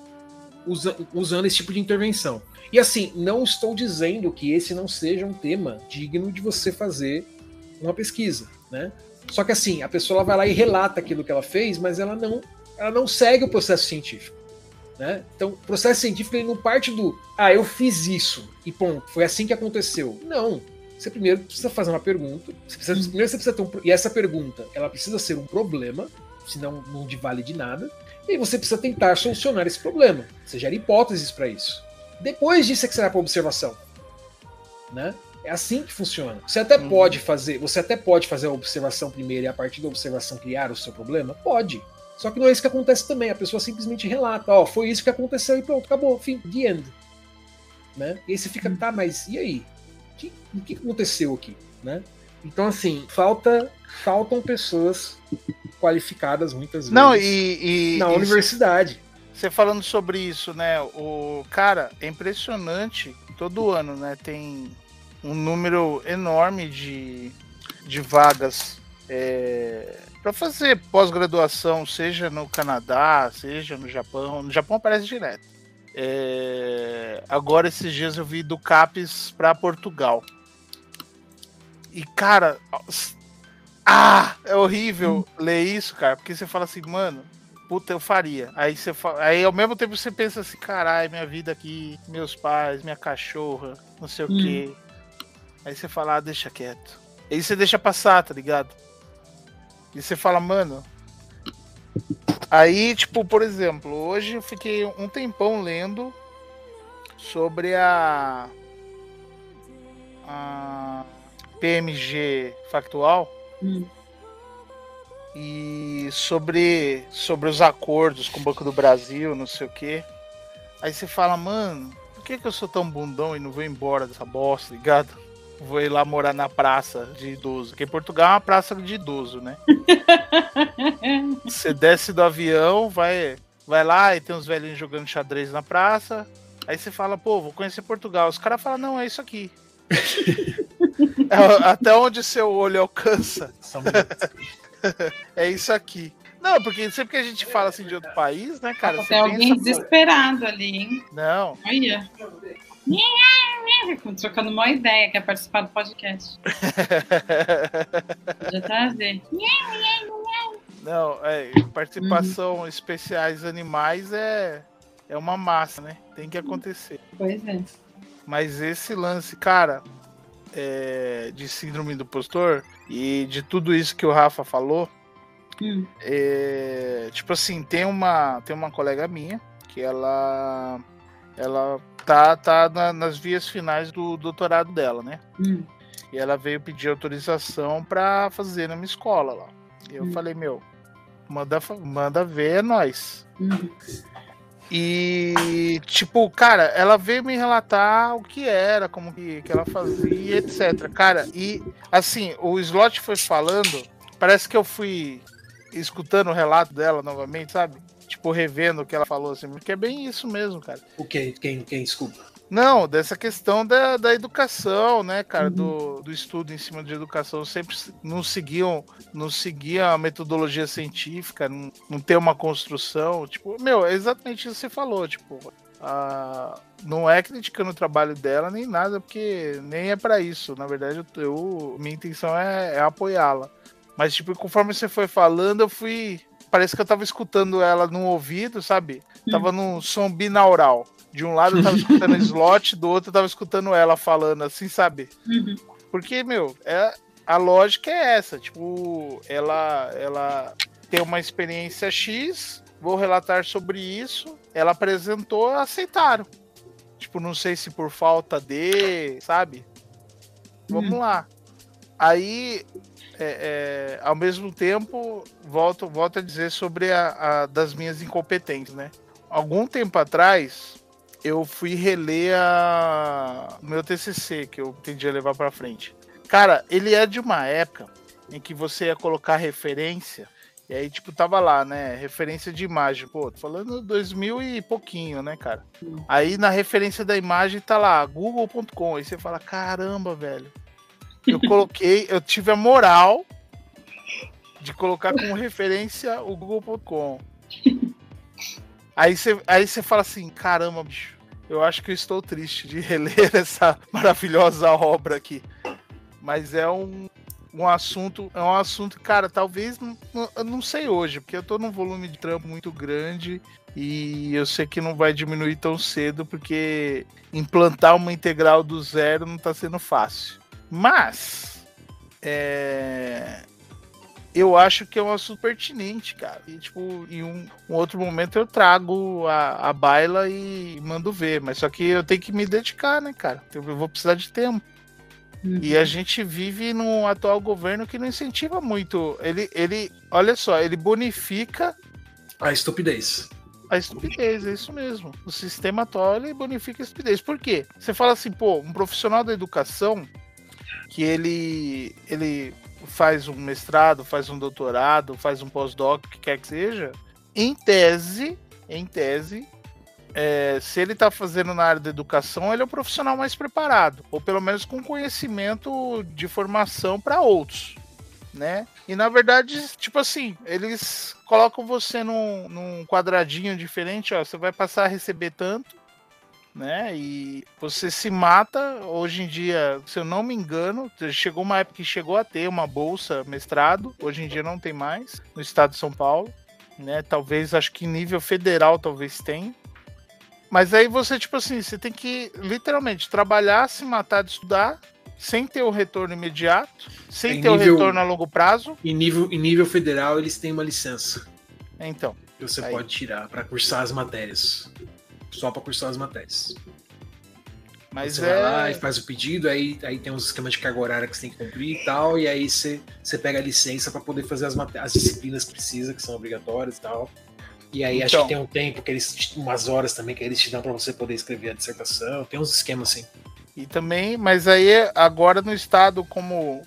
S4: usa, usando esse tipo de intervenção. E assim, não estou dizendo que esse não seja um tema digno de você fazer uma pesquisa, né? Só que assim, a pessoa vai lá e relata aquilo que ela fez, mas ela não, ela não segue o processo científico. Né? Então, o processo científico ele não parte do ah, eu fiz isso e ponto, foi assim que aconteceu. Não. Você primeiro precisa fazer uma pergunta. Você precisa, uhum. primeiro você precisa ter um, e essa pergunta ela precisa ser um problema, senão não te vale de nada. E você precisa tentar solucionar esse problema. Você gera hipóteses para isso. Depois disso é que você vai para observação. Né? É assim que funciona. Você até uhum. pode fazer, você até pode fazer a observação primeiro e a partir da observação criar o seu problema? Pode. Só que não é isso que acontece também. A pessoa simplesmente relata, ó, oh, foi isso que aconteceu e pronto, acabou, fim, the end. Né? E aí você fica, tá, mas e aí? O que, o que aconteceu aqui? Né? Então, assim, falta, faltam pessoas qualificadas muitas vezes
S2: não, e,
S4: e na universidade.
S2: Você falando sobre isso, né? O cara é impressionante. Todo ano, né? Tem um número enorme de, de vagas é, para fazer pós-graduação, seja no Canadá, seja no Japão. No Japão aparece direto. É... Agora, esses dias eu vi do CAPES para Portugal. E, cara. Ah! É horrível hum. ler isso, cara, porque você fala assim, mano, puta, eu faria. Aí você fala, aí ao mesmo tempo você pensa assim, caralho, minha vida aqui, meus pais, minha cachorra, não sei hum. o quê. Aí você fala, ah, deixa quieto. Aí você deixa passar, tá ligado? E você fala, mano. Aí, tipo, por exemplo, hoje eu fiquei um tempão lendo sobre a. a PMG factual. Hum. E sobre, sobre os acordos com o Banco do Brasil, não sei o quê. Aí você fala, mano, por que, que eu sou tão bundão e não vou embora dessa bosta, ligado? Vou ir lá morar na praça de idoso. Porque em Portugal é uma praça de idoso, né? Você desce do avião, vai, vai lá e tem uns velhinhos jogando xadrez na praça. Aí você fala, pô, vou conhecer Portugal. Os caras falam, não, é isso aqui. é, até onde seu olho alcança. é isso aqui. Não, porque sempre que a gente fala assim de outro país, né, cara?
S3: Tem alguém desesperado ali, hein?
S2: Não.
S3: Olha. Trocando uma ideia, quer participar do podcast. Já trazer.
S2: Não, é, participação uhum. especiais animais é, é uma massa, né? Tem que acontecer.
S3: Pois é.
S2: Mas esse lance, cara, é, de síndrome do postor e de tudo isso que o Rafa falou, hum. é, tipo assim, tem uma, tem uma colega minha que ela ela tá, tá na, nas vias finais do doutorado dela, né?
S3: Hum.
S2: E ela veio pedir autorização para fazer na minha escola lá. E eu
S3: Hum.
S2: falei, meu, manda, manda ver, é nóis.
S3: Uhum.
S2: E, tipo, cara, ela veio me relatar o que era, como que, que ela fazia, etc. Cara, e, assim, o Slot foi falando, parece que eu fui escutando o relato dela novamente, sabe? Tipo, revendo o que ela falou, assim, porque é bem isso mesmo, cara.
S4: O que? Quem, quem desculpa?
S2: Não, dessa questão da, da educação, né, cara, do, do estudo em cima de educação, sempre se- não seguiam, não seguiam a metodologia científica, não, não tem uma construção, tipo, meu, é exatamente isso que você falou, tipo, a- não é criticando o trabalho dela nem nada, porque nem é pra isso, na verdade, eu, eu- minha intenção é, é apoiá-la, mas, tipo, conforme você foi falando, eu fui, parece que eu tava escutando ela no ouvido, sabe, tava num som binaural. De um lado eu tava escutando slot, do outro eu tava escutando ela falando assim, sabe?
S3: Uhum.
S2: Porque, meu, é, a lógica é essa. Tipo, ela, ela tem uma experiência X, vou relatar sobre isso. Ela apresentou, aceitaram. Tipo, não sei se por falta de, sabe? Vamos lá. Aí, é, é, ao mesmo tempo, volto, volto a dizer sobre a, a- das minhas incompetências, né? Algum tempo atrás, eu fui reler a... o meu TCC, que eu pretendia levar pra frente. Cara, ele é de uma época em que você ia colocar referência, e aí, tipo, tava lá, né? Referência de imagem. Pô, tô falando 2000 e pouquinho, né, cara? Aí na referência da imagem tá lá, google.com. Aí você fala, caramba, velho. Eu coloquei, eu tive a moral de colocar como referência o google.com. Aí você, aí você fala assim, caramba, bicho. Eu acho que eu estou triste de reler essa maravilhosa obra aqui. Mas é um, um assunto, é um assunto, cara, talvez não- eu não sei hoje, porque eu tô num volume de trampo muito grande e eu sei que não vai diminuir tão cedo, porque implantar uma integral do zero não tá sendo fácil. Mas é, eu acho que é um assunto pertinente, cara. E, tipo, em um, um outro momento eu trago a, a baila e mando ver. Mas só que eu tenho que me dedicar, né, cara? Eu vou precisar de tempo.
S3: Uhum.
S2: E a gente vive num atual governo que não incentiva muito. Ele, ele olha só, ele bonifica
S4: A estupidez.
S2: a estupidez, é isso mesmo. O sistema atual ele bonifica a estupidez. Por quê? Você fala assim, pô, um profissional da educação que ele ele faz um mestrado, faz um doutorado, faz um pós-doc, o que quer que seja, em tese, em tese, é, se ele está fazendo na área da educação, ele é o profissional mais preparado, ou pelo menos com conhecimento de formação para outros, né? E na verdade, tipo assim, eles colocam você num, num quadradinho diferente, ó, você vai passar a receber tanto, né? E você se mata. Hoje em dia, se eu não me engano, chegou uma época que chegou a ter uma bolsa mestrado. Hoje em dia não tem mais no estado de São Paulo, né? Talvez, acho que em nível federal talvez tenha. Mas aí você, tipo assim, você tem que literalmente trabalhar, se matar de estudar, sem ter o retorno imediato, sem
S4: Em
S2: ter o
S4: nível-
S2: retorno a longo prazo.
S4: Em nível, em nível federal, eles têm uma licença
S2: Então,
S4: que você
S2: Aí.
S4: pode tirar para cursar as matérias. Só para cursar as matérias.
S2: mas
S4: você
S2: é.
S4: vai lá e faz o pedido, aí, aí tem uns esquemas de carga horária que você tem que cumprir e tal, e aí você, você pega a licença para poder fazer as, as disciplinas que precisa, que são obrigatórias e tal. E aí acho
S2: Então.
S4: que tem um tempo que eles umas horas também que eles te dão para você poder escrever a dissertação. Tem uns esquemas assim.
S2: E também, mas aí agora no estado, como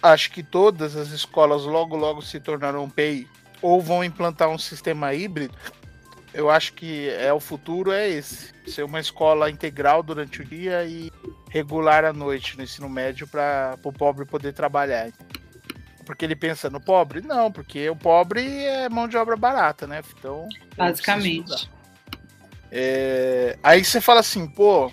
S2: acho que todas as escolas logo logo se tornarão PEI ou vão implantar um sistema híbrido, eu acho que é o futuro é esse, ser uma escola integral durante o dia e regular à noite no ensino médio para o pobre poder trabalhar. Porque ele pensa no pobre? Não, porque o pobre é mão de obra barata, né? Então,
S3: Basicamente.
S2: É, aí você fala assim, pô,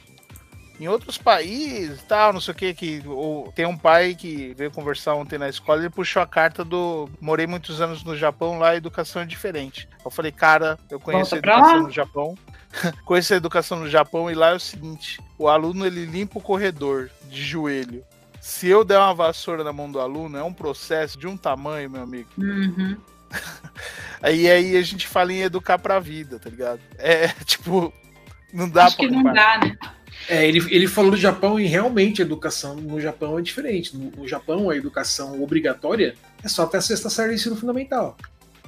S2: em outros países, tal, não sei o que, que ou, tem um pai que veio conversar ontem na escola, ele puxou a carta do morei muitos anos no Japão, lá a educação é diferente. Eu falei, cara, eu conheço
S3: Volta
S2: a
S3: pra
S2: educação no Japão. conheço a educação no Japão e lá é o seguinte, o aluno ele limpa o corredor de joelho. Se eu der uma vassoura na mão do aluno, é um processo de um tamanho, meu amigo.
S3: Uhum.
S2: Aí, aí a gente fala em educar pra vida, tá ligado? É tipo, Não dá
S3: Acho que não dá, né?
S4: É, ele, ele falou do Japão e realmente a educação no Japão é diferente. No, no Japão, a educação obrigatória é só até a sexta série de ensino fundamental.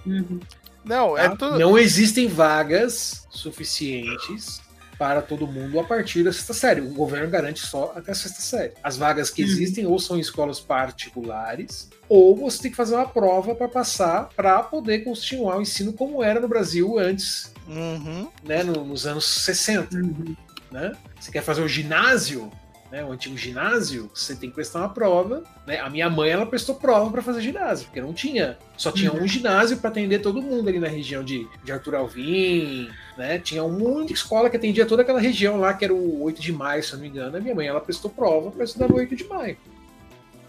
S3: Uhum.
S2: Não,
S4: tá?
S2: é tudo.
S4: Não existem vagas suficientes para todo mundo a partir da sexta série. O governo garante só até a sexta série. As vagas que
S3: Uhum.
S4: existem ou são em escolas particulares, ou você tem que fazer uma prova para passar para poder continuar o ensino como era no Brasil antes,
S2: Uhum.
S4: né, no- nos anos 60
S3: Uhum.
S4: Né? Você quer fazer o ginásio, né? O antigo ginásio, você tem que prestar uma prova, né? A minha mãe ela prestou prova para fazer ginásio, porque não tinha, só tinha
S3: Uhum.
S4: um ginásio para atender todo mundo ali na região de, de Arthur Alvim, né? Tinha uma única escola que atendia toda aquela região lá, que era o 8 de maio, se eu não me engano. A minha mãe ela prestou prova para estudar no 8 de maio,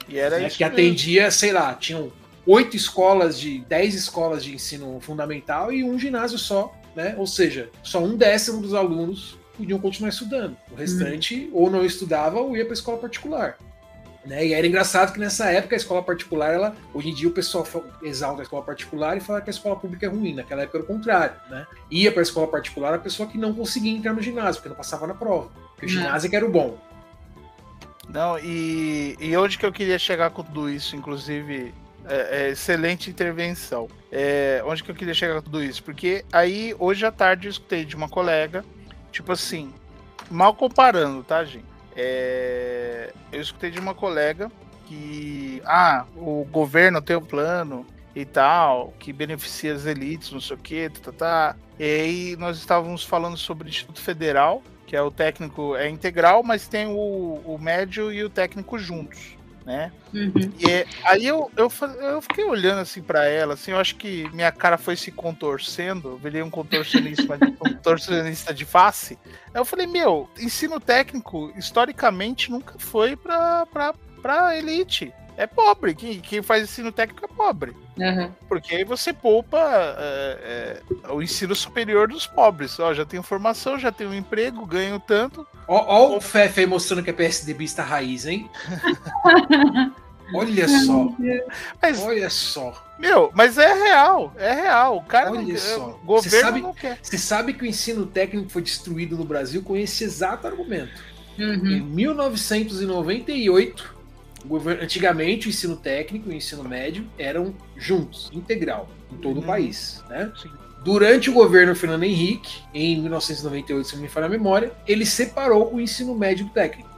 S2: E era
S4: né?
S2: isso.
S4: que
S2: mesmo.
S4: atendia, sei lá, tinham oito escolas de 10 escolas de ensino fundamental e um ginásio só, né? Ou seja, só um décimo dos alunos podiam continuar estudando. O restante ou não estudava ou ia para escola particular. Né? E era engraçado que nessa época a escola particular, ela, hoje em dia o pessoal exalta a escola particular e fala que a escola pública é ruim. Naquela época era o contrário. Né? Ia para a escola particular a pessoa que não conseguia entrar no ginásio, porque não passava na prova. Porque o ginásio é que era o bom.
S2: Não, e, e onde que eu queria chegar com tudo isso, inclusive, é, é, excelente intervenção. É, onde que eu queria chegar com tudo isso? Porque aí, hoje à tarde, eu escutei de uma colega, tipo assim, mal comparando, tá, gente? É, eu escutei de uma colega que, ah, o governo tem um plano e tal, que beneficia as elites, não sei o que, tá, tá, tá. E aí nós estávamos falando sobre o Instituto Federal, que é o técnico é integral, mas tem o, o médio e o técnico juntos, né?
S3: Uhum.
S2: E é- aí eu, eu, eu fiquei olhando assim pra ela, assim, eu acho que minha cara foi se contorcendo, eu virei um contorcionista, um contorcionista de face. Aí eu falei, meu, ensino técnico, historicamente, nunca foi pra, pra, pra elite. É pobre, quem, quem faz ensino técnico é pobre.
S3: Uhum.
S2: Porque aí você poupa é, é, o ensino superior dos pobres. Ó, já tenho formação, já tenho emprego, ganho tanto.
S4: Ó, ó o Fefe aí mostrando que é PSDBista raiz, hein? Olha só,
S2: Mas,
S4: olha só.
S2: meu, mas é real, é real. O cara
S4: Olha
S2: não,
S4: só,
S2: o governo
S4: você sabe-
S2: não quer.
S4: Você sabe que o ensino técnico foi destruído no Brasil com esse exato argumento. Em
S3: Uhum.
S4: 1998, o governo- antigamente o ensino técnico e o ensino médio eram juntos, integral, em todo o
S2: Uhum.
S4: país. Né?
S2: Sim.
S4: Durante o governo Fernando Henrique, em 1998, se não me falha a memória, ele separou o ensino médio técnico.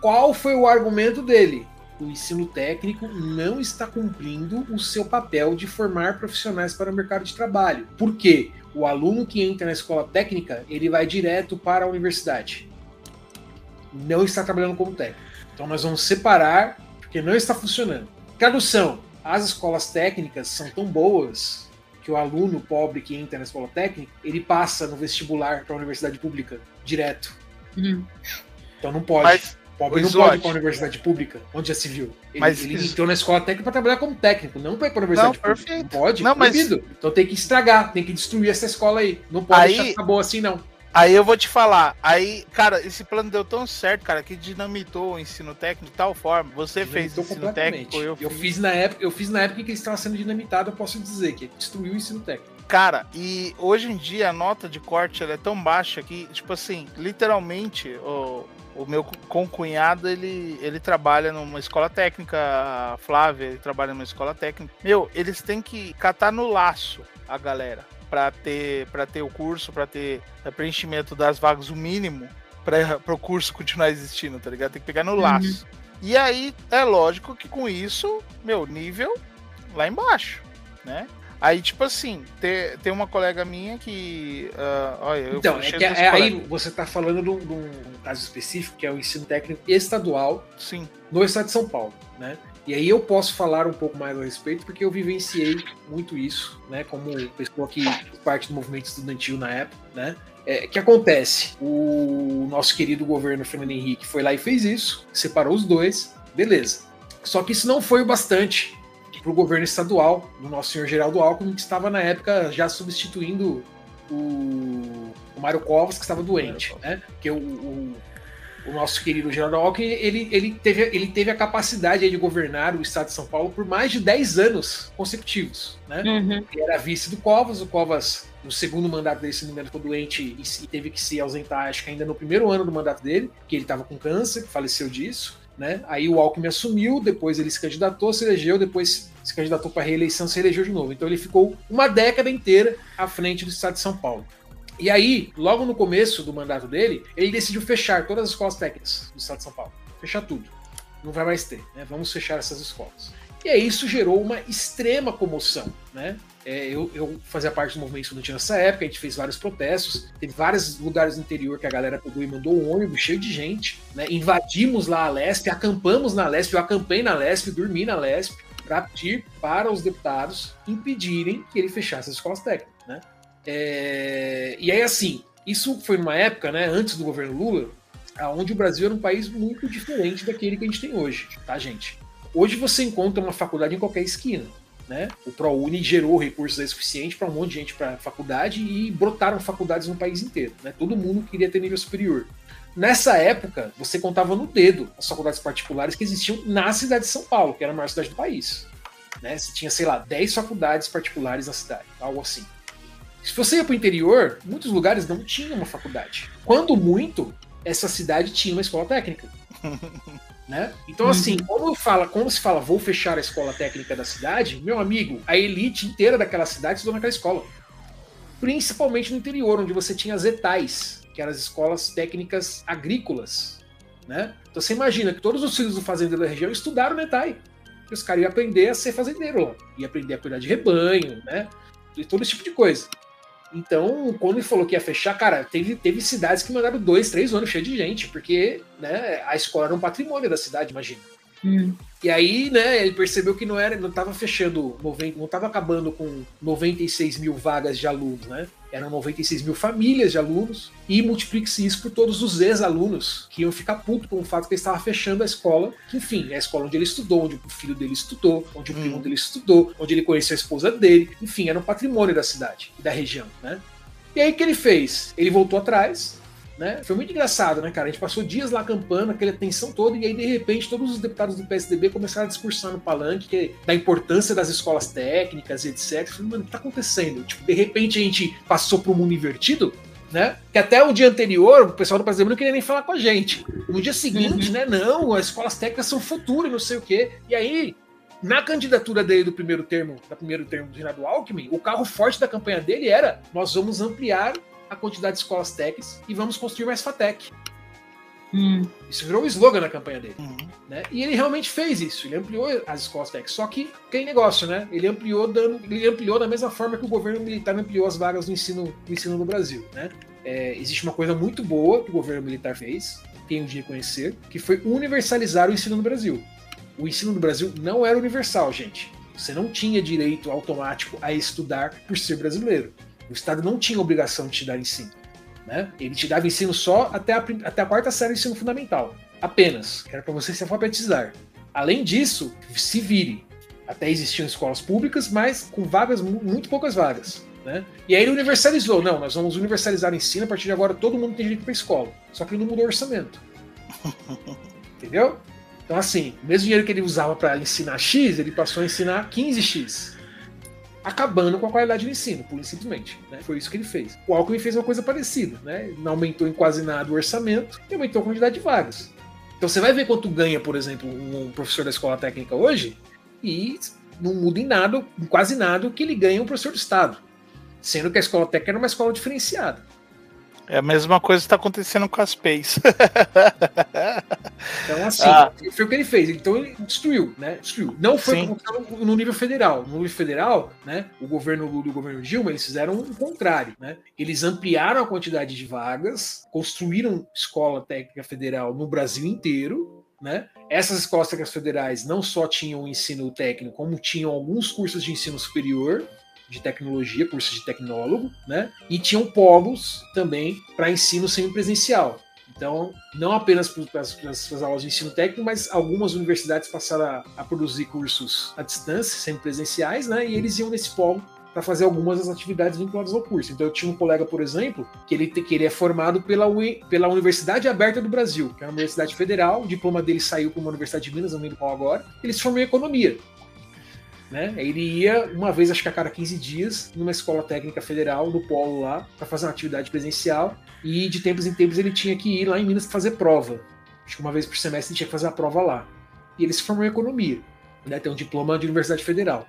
S4: Qual foi o argumento dele? O ensino técnico não está cumprindo o seu papel de formar profissionais para o mercado de trabalho. Por quê? O aluno que entra na escola técnica, ele vai direto para a universidade. Não está trabalhando como técnico. Então nós vamos separar, porque não está funcionando. Tradução: as escolas técnicas são tão boas que o aluno pobre que entra na escola técnica, ele passa no vestibular para a universidade pública direto.
S3: Uhum.
S4: Então não pode.
S2: Mas,
S4: pobre não pode ir para a universidade pública, onde já se viu. Ele,
S2: Mas
S4: ele
S2: isso-
S4: entrou na escola técnica para trabalhar como técnico, não para ir para a universidade
S2: Não,
S4: pública.
S2: perfeito.
S4: Não pode,
S2: Não, mas-.
S4: Então tem que estragar, tem que destruir essa escola aí. Não pode
S2: Aí-
S4: deixar ficar boa assim, não.
S2: Aí eu vou te falar. Aí, cara, esse plano deu tão certo, cara, que dinamitou o ensino técnico de tal forma. Você fez
S4: Dinamitou
S2: ensino técnico, eu,
S4: eu
S2: fiz.
S4: fiz na época, eu fiz na época que ele estava sendo dinamitado, eu posso dizer que destruiu o ensino técnico.
S2: Cara, e hoje em dia a nota de corte ela é tão baixa que, tipo assim, literalmente, o, o meu concunhado, ele, ele trabalha numa escola técnica, a Flávia, ele trabalha numa escola técnica. Meu, eles têm que catar no laço a galera pra ter, pra ter o curso, pra ter preenchimento das vagas, o mínimo, para o curso continuar existindo, tá ligado? Tem que pegar no laço. E aí, é lógico que com isso, meu, nível lá embaixo, né? Aí, tipo assim, tem, tem uma colega minha que. ah, olha,
S4: Então, é que é, aí você está falando de um, de um caso específico, que é o ensino técnico estadual
S2: Sim.
S4: no estado de São Paulo, né? E aí eu posso falar um pouco mais a respeito, porque eu vivenciei muito isso, né? Como pessoa que fez parte do movimento estudantil na época, né? É, que acontece? O nosso querido governo Fernando Henrique foi lá e fez isso, separou os dois, beleza. Só que isso não foi o bastante para o governo estadual, do nosso senhor Geraldo Alckmin, que estava na época já substituindo o, o Mário Covas, que estava doente, né? Porque o, o, o nosso querido Geraldo Alckmin, ele, ele, teve, ele teve a capacidade de governar o estado de São Paulo por mais de 10 anos consecutivos, né?
S3: Uhum.
S4: Ele era vice do Covas, o Covas no segundo mandato dele, se não me engano, ficou doente e, e, teve que se ausentar, acho que ainda no primeiro ano do mandato dele, que ele estava com câncer, faleceu disso. Né? Aí o Alckmin assumiu, depois ele se candidatou, se elegeu, depois se candidatou para reeleição, se elegeu de novo. Então ele ficou uma década inteira à frente do estado de São Paulo. E aí, logo no começo do mandato dele, ele decidiu fechar todas as escolas técnicas do estado de São Paulo. Fechar tudo. Não vai mais ter, né? Vamos fechar essas escolas. E aí isso gerou uma extrema comoção, né? É, eu, eu, fazia parte do movimento estudantil nessa época, a gente fez vários protestos, teve vários lugares no interior que a galera pegou e mandou um ônibus cheio de gente, né? Invadimos lá a Lesp, acampamos na Lesp, eu acampei na Lesp, dormi na Lesp, para pedir para os deputados impedirem que ele fechasse as escolas técnicas, né? É, e aí, assim, isso foi numa época, né, antes do governo Lula, onde o Brasil era um país muito diferente daquele que a gente tem hoje, tá, gente? Hoje você encontra uma faculdade em qualquer esquina. Né? O ProUni gerou recursos suficientes para um monte de gente para faculdade e brotaram faculdades no país inteiro. Né? Todo mundo queria ter nível superior. Nessa época, você contava no dedo as faculdades particulares que existiam na cidade de São Paulo, que era a maior cidade do país. Né? Você tinha, sei lá, 10 faculdades particulares na cidade, algo assim. Se você ia para o interior, muitos lugares não tinham uma faculdade. Quando muito, essa cidade tinha uma escola técnica. Né? Então, assim, uhum. como, fala, como se fala, vou fechar a escola técnica da cidade, meu amigo, a elite inteira daquela cidade estudou naquela escola. Principalmente no interior, onde você tinha as etais, que eram as escolas técnicas agrícolas. Né? Então você imagina que todos os filhos do fazendeiro da região estudaram no etai. E os caras iam aprender a ser fazendeiro lá. Ia aprender a cuidar de rebanho, né? E todo esse tipo de coisa. Então, quando ele falou que ia fechar, cara, teve, teve cidades que mandaram dois, três anos cheio de gente, porque né, a escola era um patrimônio da cidade, imagina. Hum. E aí, né, ele percebeu que não era, não estava fechando, 90, não estava acabando com 96 mil vagas de alunos, né? Eram 96 mil famílias de alunos, e multiplique-se isso por todos os ex-alunos que iam ficar puto com o fato que ele estava fechando a escola, que enfim, é a escola onde ele estudou, onde o filho dele estudou, onde o hum. primo dele estudou, onde ele conheceu a esposa dele, enfim, era um patrimônio da cidade e da região, né? E aí o que ele fez? Ele voltou atrás, né? Foi muito engraçado, né, cara? A gente passou dias lá acampando, aquela tensão toda, e aí, de repente, todos os deputados do PSDB começaram a discursar no palanque que, da importância das escolas técnicas e etc. Eu falei, mano, o que tá acontecendo? Tipo, de repente a gente passou para um mundo invertido, né? Que até o dia anterior, o pessoal do PSDB não queria nem falar com a gente. No dia seguinte, uhum. né? Não, as escolas técnicas são futuro, não sei o quê. E aí, na candidatura dele do primeiro termo, da primeiro termo do Renato Alckmin, o carro forte da campanha dele era: nós vamos ampliar a quantidade de escolas techs e vamos construir mais FATEC. Hum. Isso virou o um slogan na campanha dele. Uhum. Né? E ele realmente fez isso, ele ampliou as escolas técnicas. Só que tem negócio, né? Ele ampliou dando, ele ampliou da mesma forma que o governo militar ampliou as vagas do ensino, do ensino no Brasil. Né? É, existe uma coisa muito boa que o governo militar fez, tenho de reconhecer, que foi universalizar o ensino no Brasil. O ensino no Brasil não era universal, gente. Você não tinha direito automático a estudar por ser brasileiro. O Estado não tinha obrigação de te dar ensino. Né? Ele te dava ensino só até a, até a quarta série do ensino fundamental. Apenas. Era para você se alfabetizar. Além disso, se vire. Até existiam escolas públicas, mas com vagas, muito poucas vagas. Né? E aí ele universalizou. Não, nós vamos universalizar o ensino, a partir de agora todo mundo tem direito para escola. Só que ele não mudou o orçamento. Entendeu? Então, assim, o mesmo dinheiro que ele usava para ensinar X, ele passou a ensinar 15X acabando com a qualidade do ensino, e simplesmente. Né? Foi isso que ele fez. O Alckmin fez uma coisa parecida, né? Não aumentou em quase nada o orçamento e aumentou a quantidade de vagas. Então você vai ver quanto ganha, por exemplo, um professor da escola técnica hoje e não muda em nada, em quase nada, o que ele ganha um professor do Estado. Sendo que a escola técnica era uma escola diferenciada.
S2: É a mesma coisa que está acontecendo com as PEIs.
S4: então, assim, ah. foi o que ele fez. Então ele destruiu, né? Destruiu. Não foi no nível federal. No nível federal, né? O governo Lula e o governo Dilma, eles fizeram o contrário, né? Eles ampliaram a quantidade de vagas, construíram escola técnica federal no Brasil inteiro, né? Essas escolas técnicas federais não só tinham ensino técnico, como tinham alguns cursos de ensino superior, de tecnologia, cursos de tecnólogo, né? E tinham polos também para ensino semipresencial. Então, não apenas para as aulas de ensino técnico, mas algumas universidades passaram a, a produzir cursos à distância, semipresenciais, né? E eles iam nesse polo para fazer algumas das atividades vinculadas ao curso. Então, eu tinha um colega, por exemplo, que ele, que ele é formado pela, UI, pela Universidade Aberta do Brasil, que é uma universidade federal. O diploma dele saiu para uma universidade de Minas, não lembro qual agora. Ele se formou em economia. Né? Ele ia uma vez, acho que a cada 15 dias, numa escola técnica federal, no polo lá, para fazer uma atividade presencial. E de tempos em tempos ele tinha que ir lá em Minas fazer prova. Acho que uma vez por semestre ele tinha que fazer a prova lá. E ele se formou em economia. Né? Tem um diploma de Universidade Federal.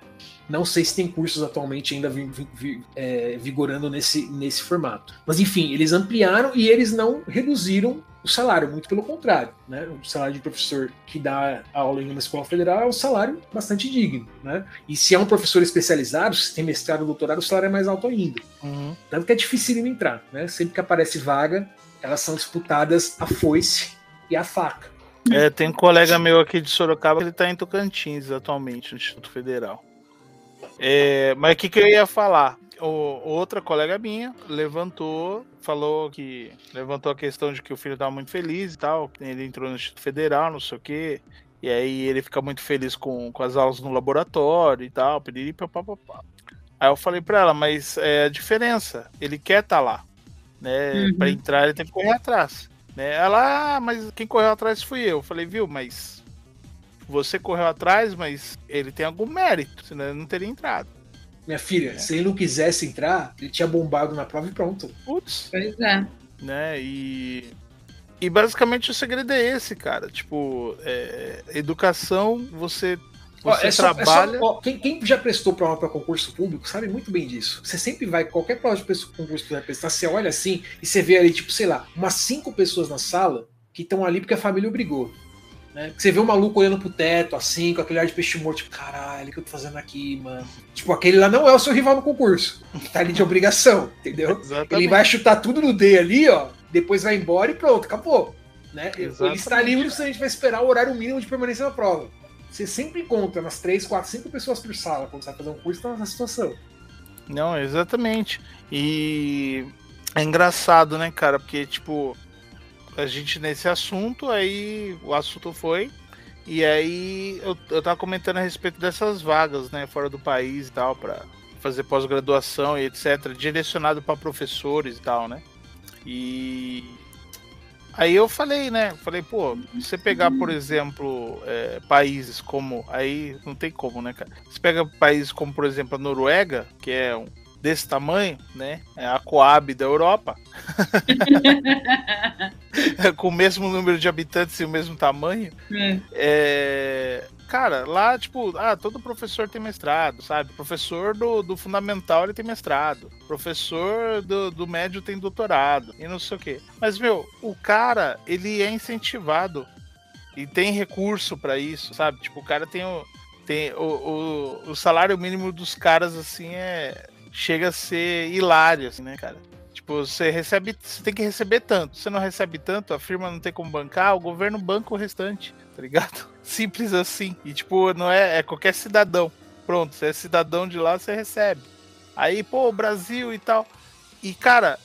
S4: Não sei se tem cursos atualmente ainda vi, vi, é, vigorando nesse, nesse formato. Mas enfim, eles ampliaram e eles não reduziram o salário, muito pelo contrário. Né? O salário de professor que dá aula em uma escola federal é um salário bastante digno. Né? E se é um professor especializado, se tem mestrado ou doutorado, o salário é mais alto ainda. Uhum. Tanto que é difícil entrar. Né? Sempre que aparece vaga, elas são disputadas a foice e a faca.
S2: É, tem um colega meu aqui de Sorocaba, ele está em Tocantins atualmente, no Instituto Federal. É, mas o que, que eu ia falar? O, outra colega minha levantou, falou que levantou a questão de que o filho estava muito feliz e tal. Ele entrou no Instituto Federal, não sei o quê. E aí ele fica muito feliz com, com as aulas no laboratório e tal, piriri, papapá. Aí eu falei para ela, mas é a diferença, ele quer estar tá lá, né? Uhum. Para entrar ele tem que correr atrás, né? Ela, ah, mas quem correu atrás fui eu. Eu falei, viu, mas você correu atrás, mas ele tem algum mérito, senão ele não teria entrado.
S4: Minha filha, é. se ele não quisesse entrar, ele tinha bombado na prova e pronto.
S3: Putz. Pois é.
S2: Né, e. E basicamente o segredo é esse, cara. Tipo, é, educação, você você é só, trabalha. É
S4: só, ó, quem, quem, já prestou prova para concurso público sabe muito bem disso. Você sempre vai, qualquer prova de concurso que você vai prestar, você olha assim e você vê ali, tipo, sei lá, umas cinco pessoas na sala que estão ali porque a família obrigou. Né? Você vê um maluco olhando pro teto, assim, com aquele ar de peixe morto, tipo, caralho, o que eu tô fazendo aqui, mano? Tipo, aquele lá não é o seu rival no concurso. Tá ali de obrigação, entendeu? Ele vai chutar tudo no D ali, ó, depois vai embora e pronto, acabou. Né? Ele está livre se a gente vai esperar o horário mínimo de permanência na prova. Você sempre encontra umas 3, 4, 5 pessoas por sala quando você vai fazer um curso, tá nessa situação.
S2: Não, exatamente. E é engraçado, né, cara? Porque, tipo, a gente nesse assunto, aí o assunto foi. E aí eu, eu tava comentando a respeito dessas vagas, né, fora do país e tal, para fazer pós-graduação e etc, direcionado para professores e tal, né? E aí eu falei, né? Falei, pô, você pegar, por exemplo, é, países como. Aí não tem como, né, cara? Você pega países como, por exemplo, a Noruega, que é um, desse tamanho, né? É a Coab da Europa. Com o mesmo número de habitantes e o mesmo tamanho. É. É... Cara, lá, tipo, ah, todo professor tem mestrado, sabe? Professor do, do fundamental ele tem mestrado. Professor do, do médio tem doutorado. E não sei o quê. Mas, meu, o cara, ele é incentivado. E tem recurso para isso, sabe? Tipo, o cara tem o. Tem o, o, o salário mínimo dos caras, assim, é chega a ser hilário, assim, né, cara? Tipo, você recebe, você tem que receber tanto. Se não recebe tanto, a firma não tem como bancar, o governo banca o restante, tá ligado? Simples assim. E tipo, não é, é qualquer cidadão. Pronto, você é cidadão de lá, você recebe. Aí, pô, Brasil e tal. E cara,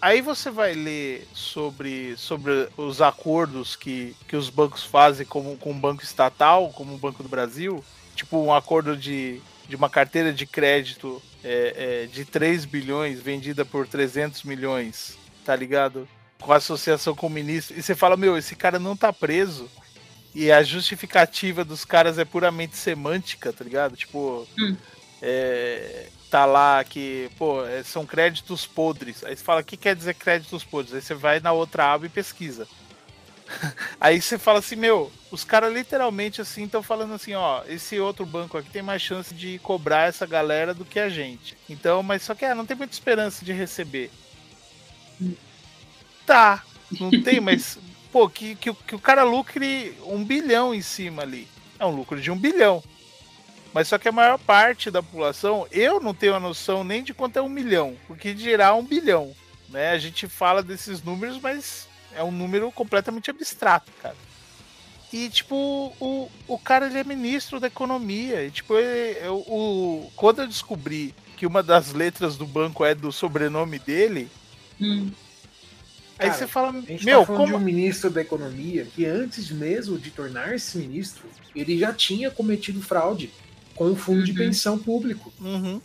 S2: aí você vai ler sobre, sobre os acordos que, que os bancos fazem com, com o banco estatal, como o Banco do Brasil. Tipo, um acordo de, de uma carteira de crédito é, é, de 3 bilhões vendida por 300 milhões, tá ligado? Com a associação com o ministro. E você fala, meu, esse cara não tá preso. E a justificativa dos caras é puramente semântica, tá ligado? Tipo, hum. é, tá lá que, pô, é, são créditos podres. Aí você fala, o que quer dizer créditos podres? Aí você vai na outra aba e pesquisa. Aí você fala assim, meu, os caras literalmente assim estão falando assim, ó, esse outro banco aqui tem mais chance de cobrar essa galera do que a gente. Então, mas só que ah, não tem muita esperança de receber. Tá, não tem, mas pô, que, que, que o cara lucre um bilhão em cima ali. É um lucro de um bilhão. Mas só que a maior parte da população, eu não tenho a noção nem de quanto é um milhão, porque dirá um bilhão. Né? A gente fala desses números, mas é um número completamente abstrato, cara. E, tipo, o, o cara ele é ministro da economia. E, tipo, ele, eu, o, quando eu descobri que uma das letras do banco é do sobrenome dele. Hum. Aí cara, você fala, a gente meu, tá
S4: como... de um ministro da economia que antes mesmo de tornar-se ministro, ele já tinha cometido fraude com o fundo uhum. de pensão público.
S2: Uhum.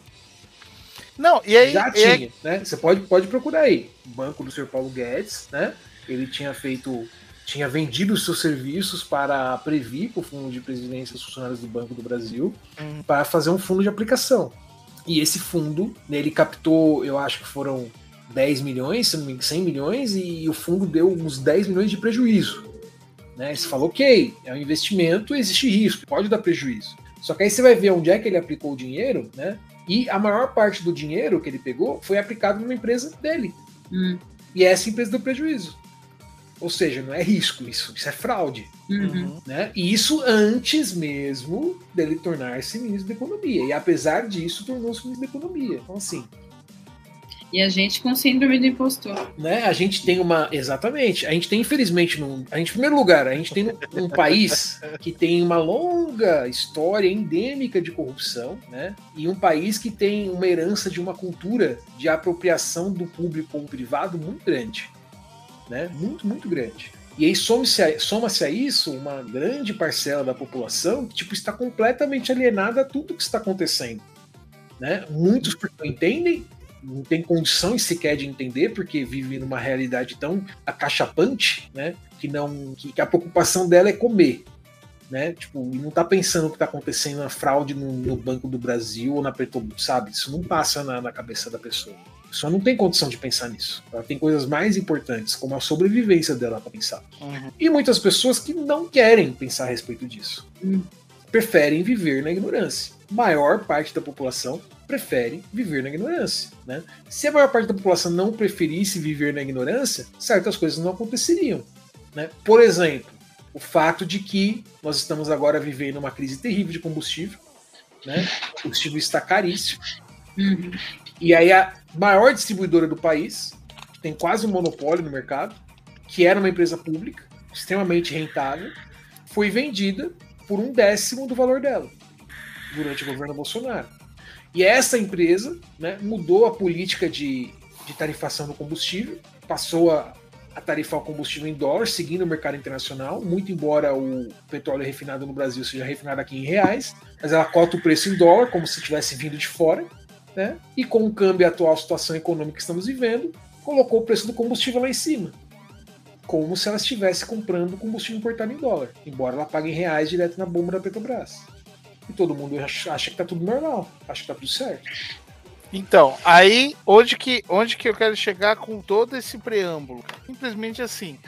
S2: Não, e aí.
S4: Já tinha, né? Você pode, pode procurar aí. O banco do Sr. Paulo Guedes, né? Ele tinha feito. tinha vendido os seus serviços para a Previ, o Fundo de Previdência dos Funcionários do Banco do Brasil,
S2: Hum.
S4: para fazer um fundo de aplicação. E esse fundo, né, ele captou, eu acho que foram 10 milhões, se não me engano, 100 milhões, e o fundo deu uns 10 milhões de prejuízo. Né? Você falou, ok, é um investimento, existe risco, pode dar prejuízo. Só que aí você vai ver onde é que ele aplicou o dinheiro, né? E a maior parte do dinheiro que ele pegou foi aplicado numa empresa dele.
S3: Hum.
S4: E essa empresa deu prejuízo. Ou seja, não é risco, isso, isso é fraude.
S3: Uhum.
S4: Né? E isso antes mesmo dele tornar-se ministro da Economia. E apesar disso, tornou-se ministro da Economia. Então, assim,
S3: E a gente com síndrome do impostor.
S4: né? A gente tem uma. Exatamente. A gente tem, infelizmente, num, a gente, em primeiro lugar, a gente tem um país que tem uma longa história endêmica de corrupção, né? E um país que tem uma herança de uma cultura de apropriação do público com o privado muito grande. Né? Muito, muito grande. E aí soma-se a, soma-se a isso uma grande parcela da população que tipo, está completamente alienada a tudo que está acontecendo. Né? Muitos não entendem, não tem condições sequer de entender, porque vive numa realidade tão acachapante, né? Que não. Que, que a preocupação dela é comer. Né? Tipo, e não tá pensando o que tá acontecendo na fraude no, no Banco do Brasil ou na Petrobras, sabe? Isso não passa na, na cabeça da pessoa. A pessoa não tem condição de pensar nisso. Ela tem coisas mais importantes, como a sobrevivência dela para pensar.
S2: Uhum.
S4: E muitas pessoas que não querem pensar a respeito disso.
S3: Hum.
S4: Preferem viver na ignorância. Maior parte da população prefere viver na ignorância. Né? Se a maior parte da população não preferisse viver na ignorância, certas coisas não aconteceriam. Né? Por exemplo, o fato de que nós estamos agora vivendo uma crise terrível de combustível. Né? O combustível está caríssimo.
S3: Uhum.
S4: E aí a maior distribuidora do país, que tem quase um monopólio no mercado, que era uma empresa pública, extremamente rentável, foi vendida por um décimo do valor dela durante o governo Bolsonaro. E essa empresa né, mudou a política de, de tarifação do combustível, passou a, a tarifar o combustível em dólar, seguindo o mercado internacional, muito embora o petróleo refinado no Brasil seja refinado aqui em reais, mas ela cota o preço em dólar, como se tivesse vindo de fora, né? E com o câmbio e a atual situação econômica que estamos vivendo, colocou o preço do combustível lá em cima. Como se ela estivesse comprando combustível importado em dólar, embora ela pague em reais direto na bomba da Petrobras. E todo mundo acha, que tá tudo normal, acha que tá tudo certo.
S2: Então, aí, onde que, onde que eu quero chegar com todo esse preâmbulo? Simplesmente assim,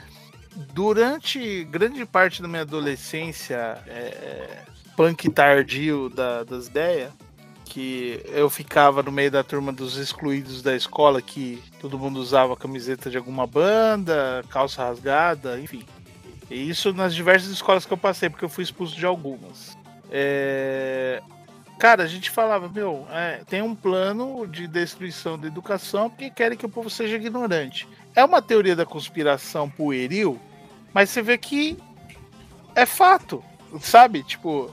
S2: durante grande parte da minha adolescência, é, punk tardio da- das ideias, que eu ficava no meio da turma dos excluídos da escola, que todo mundo usava camiseta de alguma banda, calça rasgada, enfim. E isso nas diversas escolas que eu passei, porque eu fui expulso de algumas. É, Cara, a gente falava, meu, é, tem um plano de destruição da educação porque querem que o povo seja ignorante. É uma teoria da conspiração pueril, mas você vê que é fato, sabe? Tipo,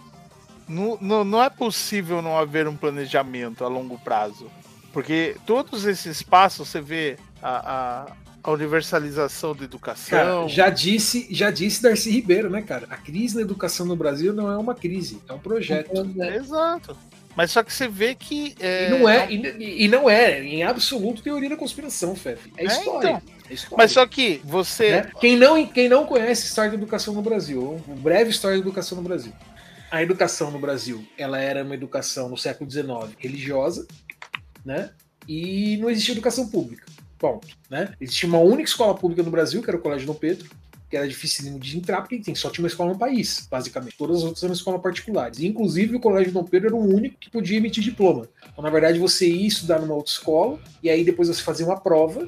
S2: não, não, não é possível não haver um planejamento a longo prazo. Porque todos esses passos, você vê a, a, a universalização da educação.
S4: Cara, já disse, já disse Darcy Ribeiro, né, cara? A crise na educação no Brasil não é uma crise, é um projeto.
S2: Exato. Mas só que você vê que. É...
S4: E não é, e, e não é, em absoluto, teoria da conspiração, Fefe. É
S2: É,
S4: história.
S2: então.
S4: É história.
S2: Mas só que você.
S4: né? quem, não, quem não conhece história da educação no Brasil, uma breve história da educação no Brasil. A educação no Brasil, ela era uma educação no século XIX religiosa, né? E não existia educação pública. Ponto. Né? Existia uma única escola pública no Brasil, que era o Colégio Dom Pedro, que era difícil de entrar, porque tem, só tinha uma escola no país, basicamente. Todas as outras eram escolas particulares. Inclusive, o Colégio Dom Pedro era o único que podia emitir diploma. Então, na verdade, você ia estudar numa outra escola, e aí depois você fazia uma prova,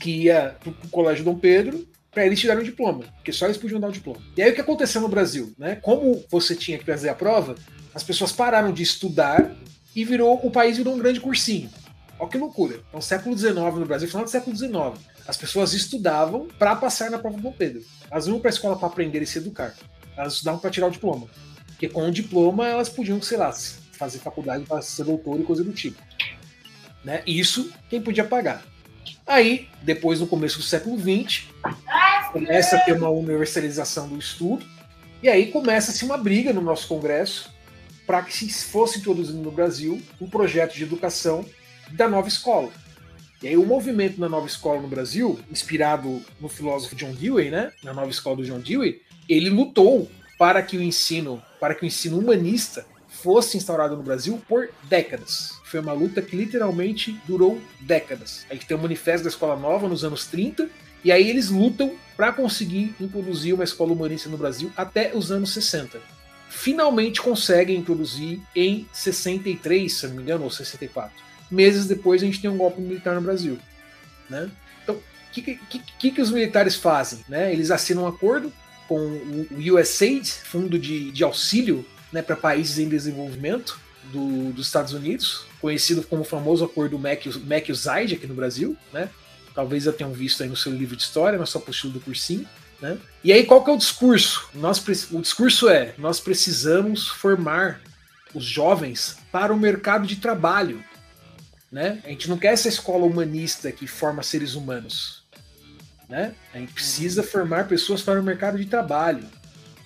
S4: que ia pro Colégio Dom Pedro, para eles tirarem o diploma, porque só eles podiam dar o diploma. E aí o que aconteceu no Brasil? Né? Como você tinha que fazer a prova, as pessoas pararam de estudar e virou o país virou um grande cursinho. Olha que loucura. Então, século XIX no Brasil, final do século XIX, as pessoas estudavam para passar na prova do Dom Pedro. Elas iam para a escola para aprender e se educar. Elas estudavam para tirar o diploma. Porque com o diploma elas podiam, sei lá, fazer faculdade para ser doutor e coisa do tipo. Né? Isso quem podia pagar. Aí, depois, no começo do século XX, começa a ter uma universalização do estudo, e aí começa-se uma briga no nosso Congresso para que se fosse introduzido no Brasil um projeto de educação da nova escola. E aí o movimento na nova escola no Brasil, inspirado no filósofo John Dewey, né, na nova escola do John Dewey, ele lutou para que o ensino, para que o ensino humanista fosse instaurado no Brasil por décadas. Foi uma luta que literalmente durou décadas. A gente tem o manifesto da Escola Nova nos anos 30, e aí eles lutam para conseguir introduzir uma escola humanista no Brasil até os anos 60. Finalmente conseguem introduzir em 63, se não me engano, ou 64. Meses depois a gente tem um golpe militar no Brasil. Né? Então, o que, que, que, que os militares fazem? Né? Eles assinam um acordo com o USAID, Fundo de, de Auxílio né, para países em desenvolvimento do, dos Estados Unidos, conhecido como o famoso acordo MEC-USAID aqui no Brasil, né? Talvez já tenham visto aí no seu livro de história, na sua apostila do cursinho. Né? E aí, qual que é o discurso? Nós, o discurso é: nós precisamos formar os jovens para o mercado de trabalho. Né? A gente não quer essa escola humanista que forma seres humanos. Né? A gente precisa formar pessoas para o mercado de trabalho.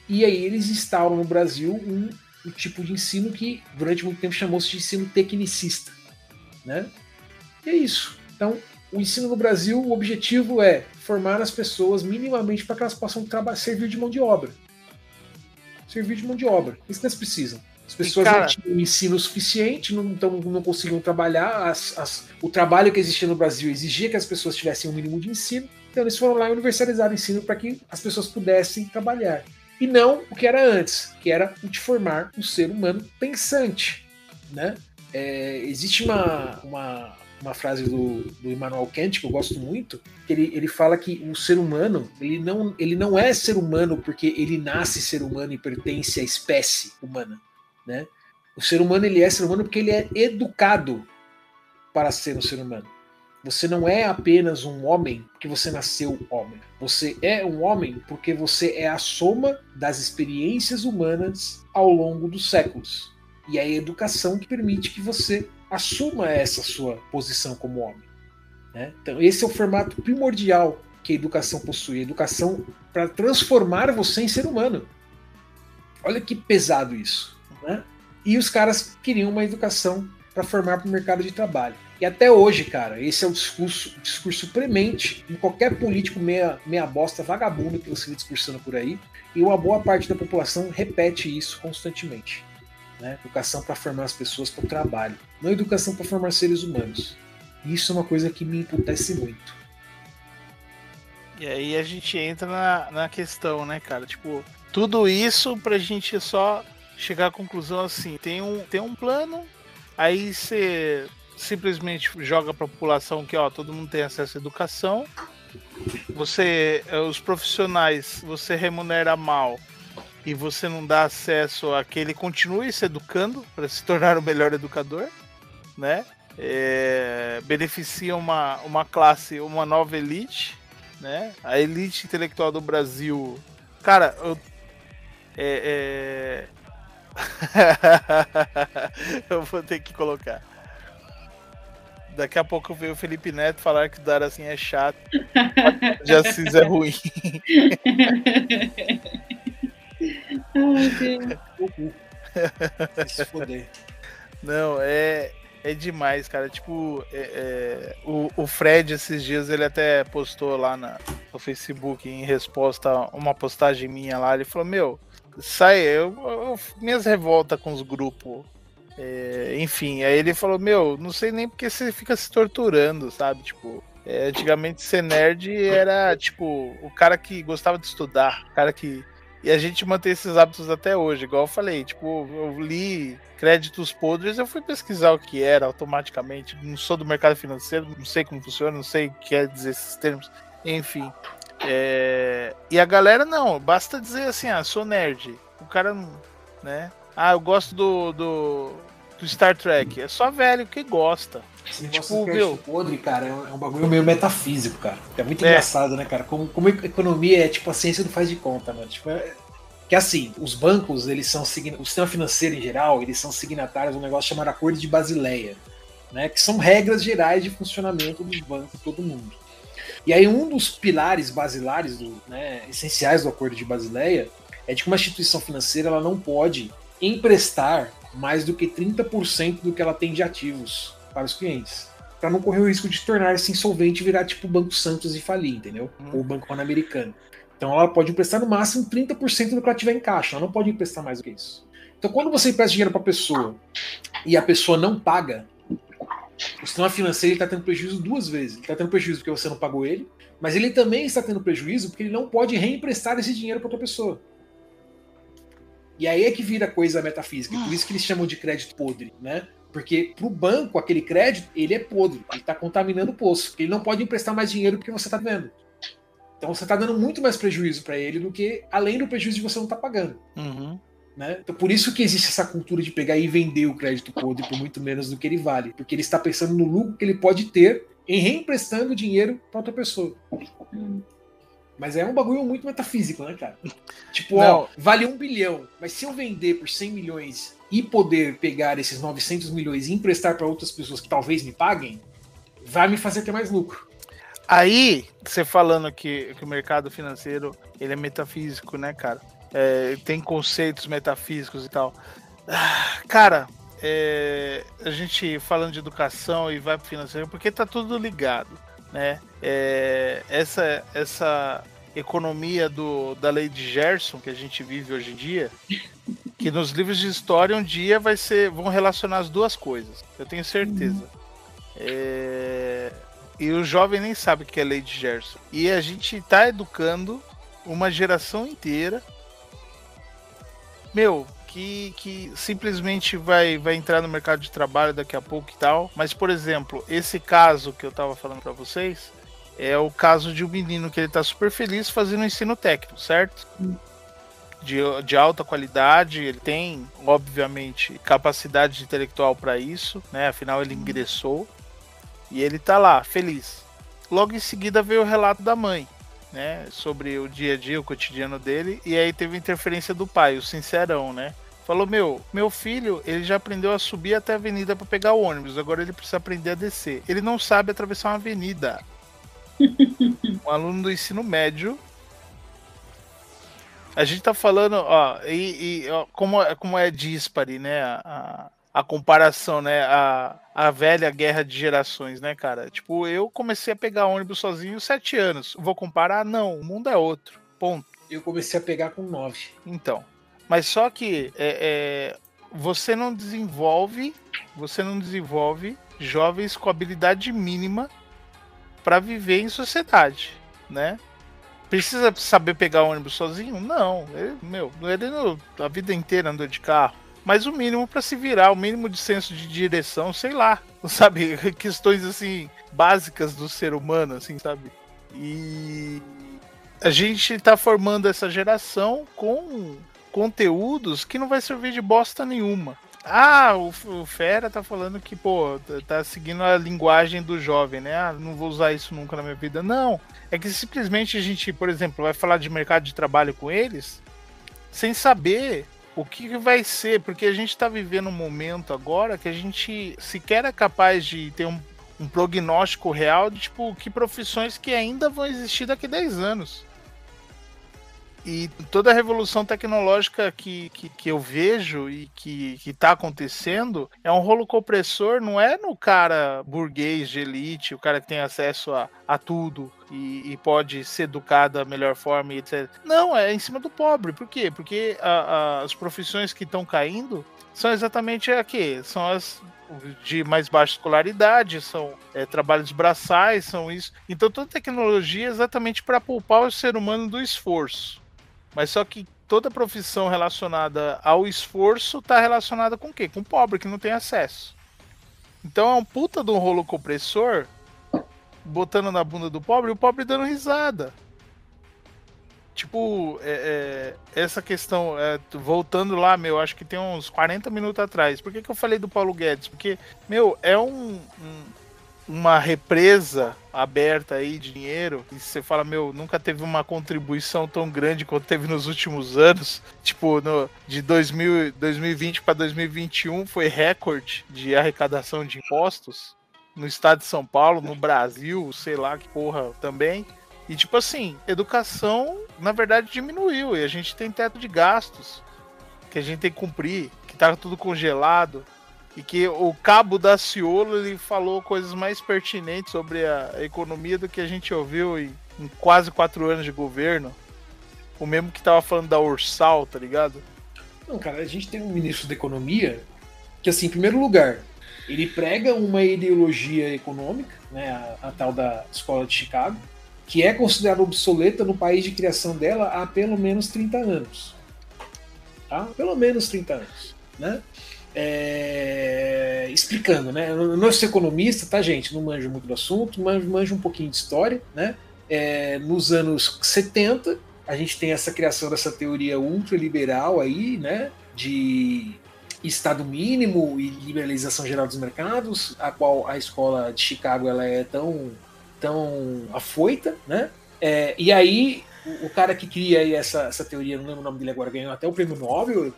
S4: E aí eles instauram no Brasil um, um tipo de ensino que durante muito tempo chamou-se de ensino tecnicista. Né? E é isso. Então, o ensino no Brasil, o objetivo é formar as pessoas minimamente para que elas possam servir de mão de obra. Servir de mão de obra. Isso que eles precisam. As pessoas cara... não tinham ensino suficiente, não, então, não conseguiam trabalhar. As, as, o trabalho que existia no Brasil exigia que as pessoas tivessem um mínimo de ensino. Então eles foram lá e universalizaram o ensino para que as pessoas pudessem trabalhar. E não o que era antes, que era o de formar um ser humano pensante. Né? É, existe uma, uma, uma frase do, do Immanuel Kant que eu gosto muito, que ele, ele fala que o ser humano ele não, ele não é ser humano porque ele nasce ser humano e pertence à espécie humana, né? O ser humano ele é ser humano porque ele é educado para ser um ser humano. Você não é apenas um homem porque você nasceu homem. Você é um homem porque você é a soma das experiências humanas ao longo dos séculos. E é a educação que permite que você assuma essa sua posição como homem. Né? Então, esse é o formato primordial que a educação possui a educação para transformar você em ser humano. Olha que pesado isso. Né? E os caras queriam uma educação para formar para o mercado de trabalho. E até hoje, cara, esse é o discurso, o discurso premente em qualquer político meia, meia bosta, vagabundo que você vê discursando por aí. E uma boa parte da população repete isso constantemente. Né? Educação para formar as pessoas para o trabalho, não educação para formar seres humanos. Isso é uma coisa que me emputece muito.
S2: E aí a gente entra na, na questão, né, cara? Tipo, tudo isso pra gente só chegar à conclusão assim: tem um, tem um plano, aí você simplesmente joga pra população que, ó, todo mundo tem acesso à educação. Você, eh, os profissionais, você remunera mal e você não dá acesso a que ele continue se educando para se tornar o melhor educador, né? É, beneficia uma, uma classe, uma nova elite, né? A elite intelectual do Brasil. Cara, eu. É, é... eu vou ter que colocar. Daqui a pouco veio o Felipe Neto falar que dar assim é chato. De Assis é ruim.
S4: Se foder.
S2: Não, é, é demais, cara. Tipo, é, é, o, o Fred, esses dias, ele até postou lá na, no Facebook em resposta a uma postagem minha lá. Ele falou: Meu, sai, eu, eu minhas revoltas com os grupos. É, enfim, aí ele falou: Meu, não sei nem porque você fica se torturando, sabe? Tipo, é, antigamente ser nerd era tipo o cara que gostava de estudar, o cara que e a gente mantém esses hábitos até hoje, igual eu falei. Tipo, eu li créditos podres, eu fui pesquisar o que era automaticamente. Não sou do mercado financeiro, não sei como funciona, não sei o que quer dizer esses termos. Enfim. É... E a galera não, basta dizer assim, ah, sou nerd. O cara. Né? Ah, eu gosto do, do, do Star Trek. É só velho que gosta.
S4: Esse tipo, meu... podre, cara, é um, é um, bagulho meio metafísico, cara. É muito é. engraçado, né, cara? Como, como economia é tipo a ciência não faz de conta, mano. Tipo, é... Que assim, os bancos, eles são o sistema financeiro em geral, eles são signatários de um negócio chamado Acordo de Basileia, né? Que são regras gerais de funcionamento dos bancos todo mundo. E aí um dos pilares basilares, do, né, essenciais do Acordo de Basileia, é de que uma instituição financeira ela não pode emprestar mais do que 30% do que ela tem de ativos para os clientes. para não correr o risco de tornar esse insolvente e virar tipo o Banco Santos e falir, entendeu? Uhum. Ou o Banco Pan-Americano. Então ela pode emprestar no máximo 30% do que ela tiver em caixa, ela não pode emprestar mais do que isso. Então quando você empresta dinheiro para a pessoa e a pessoa não paga, o sistema financeiro está tendo prejuízo duas vezes. Ele está tendo prejuízo porque você não pagou ele, mas ele também está tendo prejuízo porque ele não pode reemprestar esse dinheiro para outra pessoa. E aí é que vira coisa metafísica. Por isso que eles chamam de crédito podre, né? Porque para o banco, aquele crédito, ele é podre. Ele está contaminando o poço. Ele não pode emprestar mais dinheiro porque você está vendo. Então você está dando muito mais prejuízo para ele do que além do prejuízo de você não estar tá pagando.
S2: Uhum.
S4: Né? Então por isso que existe essa cultura de pegar e vender o crédito podre por muito menos do que ele vale. Porque ele está pensando no lucro que ele pode ter em reemprestando dinheiro para outra pessoa. Mas é um bagulho muito metafísico, né, cara? Tipo, ó, vale um bilhão, mas se eu vender por 100 milhões e poder pegar esses 900 milhões e emprestar para outras pessoas que talvez me paguem, vai me fazer ter mais lucro.
S2: Aí, você falando que, que o mercado financeiro ele é metafísico, né, cara? É, tem conceitos metafísicos e tal. Ah, cara, é, a gente falando de educação e vai para financeiro, porque tá tudo ligado né? É, essa, essa economia do, da lei de Gerson que a gente vive hoje em dia, que nos livros de história um dia vai ser, vão relacionar as duas coisas. Eu tenho certeza. Uhum. É, e o jovem nem sabe o que é lei de Gerson. E a gente está educando uma geração inteira. Meu, que, que simplesmente vai, vai entrar no mercado de trabalho daqui a pouco e tal. Mas, por exemplo, esse caso que eu tava falando para vocês é o caso de um menino que ele tá super feliz fazendo ensino técnico, certo? De, de alta qualidade, ele tem, obviamente, capacidade intelectual para isso, né? Afinal, ele ingressou e ele tá lá, feliz. Logo em seguida veio o relato da mãe, né? Sobre o dia a dia, o cotidiano dele, e aí teve interferência do pai, o sincerão, né? Falou: Meu, meu filho, ele já aprendeu a subir até a avenida para pegar o ônibus, agora ele precisa aprender a descer. Ele não sabe atravessar uma avenida. um aluno do ensino médio. A gente tá falando, ó, e, e ó, como, como é dispare, né? A, a, comparação, né? A, a velha guerra de gerações, né, cara? Tipo, eu comecei a pegar ônibus sozinho sete anos. Vou comparar? Não, o mundo é outro. Ponto.
S4: Eu comecei a pegar com nove.
S2: Então. Mas só que é, é, você não desenvolve, você não desenvolve jovens com habilidade mínima para viver em sociedade, né? Precisa saber pegar ônibus sozinho? Não, ele, meu, ele a vida inteira andou de carro. Mas o mínimo para se virar, o mínimo de senso de direção, sei lá, sabe? Questões assim básicas do ser humano, assim, sabe? E a gente está formando essa geração com conteúdos que não vai servir de bosta nenhuma. Ah, o, o Fera tá falando que, pô, tá seguindo a linguagem do jovem, né? Ah, não vou usar isso nunca na minha vida. Não. É que simplesmente a gente, por exemplo, vai falar de mercado de trabalho com eles sem saber o que vai ser, porque a gente está vivendo um momento agora que a gente sequer é capaz de ter um, um prognóstico real de tipo que profissões que ainda vão existir daqui a 10 anos. E toda a revolução tecnológica que, que, que eu vejo e que, que tá acontecendo é um rolo compressor, não é no cara burguês de elite, o cara que tem acesso a, a tudo e, e pode ser educado da melhor forma e etc. Não, é em cima do pobre. Por quê? Porque a, a, as profissões que estão caindo são exatamente a quê? São as de mais baixa escolaridade, são é, trabalhos braçais, são isso. Então toda tecnologia é exatamente para poupar o ser humano do esforço. Mas só que toda profissão relacionada ao esforço está relacionada com o quê? Com o pobre que não tem acesso. Então é um puta de um rolo compressor botando na bunda do pobre o pobre dando risada. Tipo, é, é, essa questão, é, voltando lá, meu, acho que tem uns 40 minutos atrás. Por que, que eu falei do Paulo Guedes? Porque, meu, é um, um uma represa aberta aí de dinheiro e você fala, meu, nunca teve uma contribuição tão grande quanto teve nos últimos anos. Tipo, no, de 2000, 2020 para 2021 foi recorde de arrecadação de impostos no estado de São Paulo, no Brasil, sei lá que porra também. E tipo assim, educação na verdade diminuiu e a gente tem teto de gastos que a gente tem que cumprir, que tá tudo congelado. e que o cabo da Ciolo ele falou coisas mais pertinentes sobre a economia do que a gente ouviu em, em quase quatro anos de governo. O mesmo que tava falando da Ursal, tá ligado?
S4: Não, cara, a gente tem um ministro da economia que, assim, em primeiro lugar, ele prega uma ideologia econômica, né, a, a tal da escola de Chicago, que é considerada obsoleta no país de criação dela há pelo menos 30 anos. Tá? Pelo menos 30 anos. Né? é, explicando, né? Eu não sou economista, tá, gente? Não manjo muito do assunto, mas manjo um pouquinho de história, né? É, nos anos 70, a gente tem essa criação dessa teoria ultraliberal aí, né? De Estado mínimo e liberalização geral dos mercados, a qual a escola de Chicago ela é tão, tão afoita, né? É, e aí o, cara que cria essa, essa teoria, não lembro o nome dele agora, ganhou até o prêmio Nobel,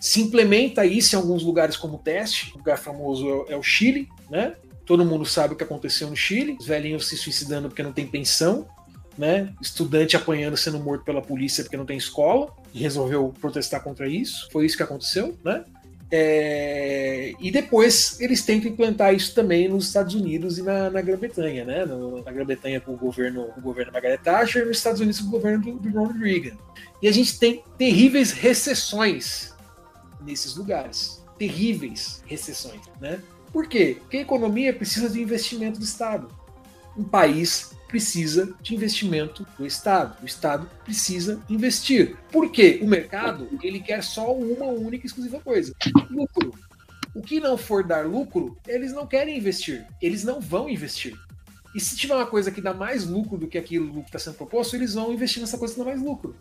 S4: se implementa isso em alguns lugares como teste. O lugar famoso é o Chile, né? Todo mundo sabe o que aconteceu no Chile. Os velhinhos se suicidando porque não tem pensão, né? Estudante apanhando, sendo morto pela polícia porque não tem escola. E resolveu protestar contra isso. Foi isso que aconteceu, né? É... e depois eles tentam implantar isso também nos Estados Unidos e na, na Grã-Bretanha, né? No, na Grã-Bretanha com o governo, o governo Margaret Thatcher e nos Estados Unidos com o governo do, do Ronald Reagan. E a gente tem terríveis recessões nesses lugares. Terríveis recessões, né? Por quê? Porque a economia precisa de investimento do Estado. Um país precisa de investimento do Estado. O Estado precisa investir. Por quê? O mercado ele quer só uma única e exclusiva coisa: lucro. O que não for dar lucro, eles não querem investir. Eles não vão investir. E se tiver uma coisa que dá mais lucro do que aquilo que está sendo proposto, eles vão investir nessa coisa que dá mais lucro.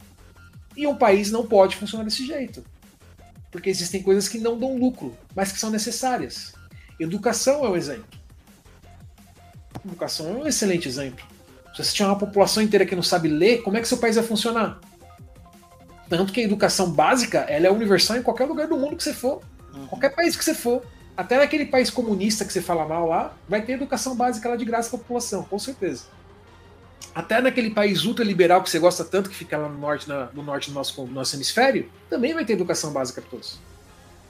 S4: E um país não pode funcionar desse jeito porque existem coisas que não dão lucro, mas que são necessárias. Educação é um exemplo. Educação é um excelente exemplo. Se você tiver uma população inteira que não sabe ler, como é que seu país vai funcionar? Tanto que a educação básica ela é universal em qualquer lugar do mundo que você for. Uhum. Qualquer país que você for. Até naquele país comunista que você fala mal lá, vai ter educação básica lá de graça para a população, com certeza. Até naquele país ultraliberal que você gosta tanto, que fica lá no norte, na, no norte do nosso, nosso hemisfério, também vai ter educação básica para todos.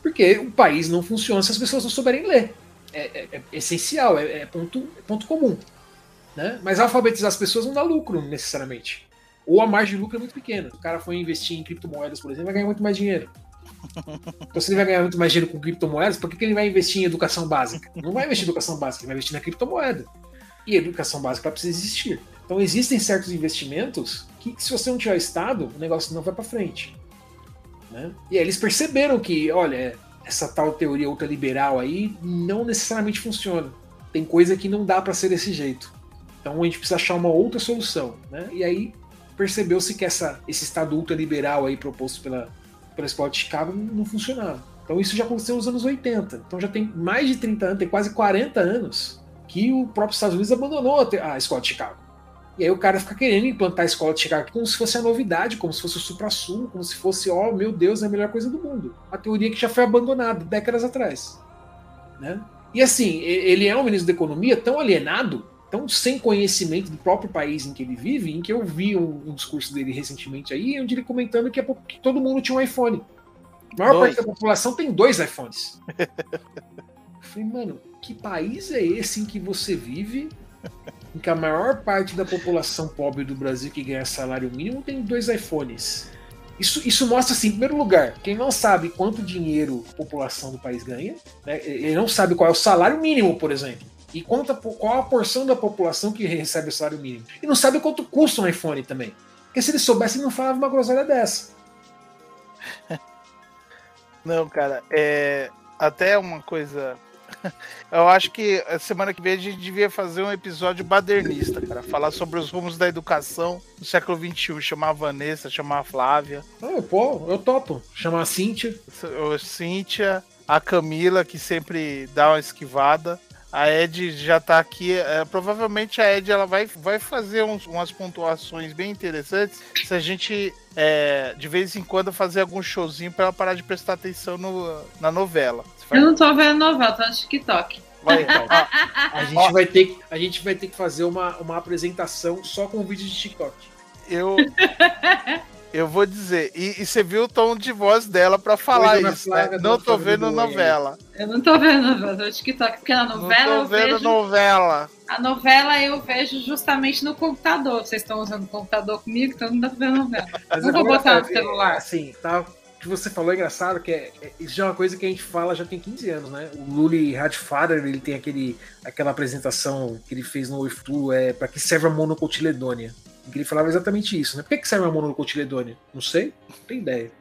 S4: Porque o país não funciona se as pessoas não souberem ler. É, é, é essencial, é, é, ponto, é ponto comum. Né? Mas alfabetizar as pessoas não dá lucro necessariamente. Ou a margem de lucro é muito pequena. Se o cara for investir em criptomoedas, por exemplo, vai ganhar muito mais dinheiro. Então, se ele vai ganhar muito mais dinheiro com criptomoedas, por que, que ele vai investir em educação básica? Não vai investir em educação básica, ele vai investir na criptomoeda. E a educação básica precisa existir. Então existem certos investimentos que, se você não tiver Estado, o negócio não vai para frente. Né? E aí eles perceberam que, olha, essa tal teoria ultraliberal aí não necessariamente funciona. Tem coisa que não dá para ser desse jeito. Então a gente precisa achar uma outra solução. Né? E aí percebeu-se que essa, esse Estado ultraliberal aí proposto pela, pela escola de Chicago não funcionava. Então isso já aconteceu nos anos 80. Então já tem mais de 30 anos, tem quase 40 anos que o próprio Estados Unidos abandonou a escola de Chicago. E aí o cara fica querendo implantar a escola de Chicago como se fosse a novidade, como se fosse o supra-sumo, como se fosse, ó, oh, meu Deus, é a melhor coisa do mundo. A teoria que já foi abandonada décadas atrás. Né? E assim, ele é um ministro da economia tão alienado, tão sem conhecimento do próprio país em que ele vive, em que eu vi um, um discurso dele recentemente aí, onde ele comentando que, é, que todo mundo tinha um iPhone. A maior dois. parte da população tem dois iPhones. eu falei, mano, que país é esse em que você vive em que a maior parte da população pobre do Brasil que ganha salário mínimo tem dois iPhones. Isso, isso mostra, assim, em primeiro lugar, quem não sabe quanto dinheiro a população do país ganha, né, ele não sabe qual é o salário mínimo, por exemplo, e quanto, qual a porção da população que recebe o salário mínimo. E não sabe quanto custa um iPhone também. Porque se ele soubesse, ele não falava uma groselha dessa.
S2: Não, cara, é até uma coisa Eu acho que a semana que vem a gente devia fazer um episódio badernista, cara. Falar sobre os rumos da educação no século XXI. Chamar a Vanessa, chamar a Flávia.
S4: Ah, pô, eu topo. Chamar a Cíntia.
S2: A Cíntia, a Camila, que sempre dá uma esquivada. A Ed já tá aqui. É, provavelmente a Ed ela vai, vai fazer uns, umas pontuações bem interessantes se a gente, é, de vez em quando, fazer algum showzinho para ela parar de prestar atenção no, na novela.
S3: Eu não tô vendo novela, tô no TikTok.
S4: Vai, então. a, a, gente vai ter, a gente vai ter que fazer uma, uma apresentação só com vídeo de TikTok.
S2: Eu. Eu vou dizer, e, e, você viu o tom de voz dela para falar isso, né? Não tô vendo novela.
S3: Eu não tô vendo novela, tô TikTok, porque na novela
S2: não tô vendo
S3: vejo...
S2: novela.
S3: A novela eu vejo justamente no computador. Vocês estão usando o computador comigo, então não dá pra ver novela. Mas não vou botar no celular.
S4: Assim, tá o que você falou é engraçado, que é, é, isso já é uma coisa que a gente fala já tem 15 anos, né? O Luli Radfader, ele tem aquele, aquela apresentação que ele fez no Futuro, é para que serve a monocotiledônia ele falava exatamente isso, né? Por que, que serve uma monocotiledônia? Não sei, não tenho ideia.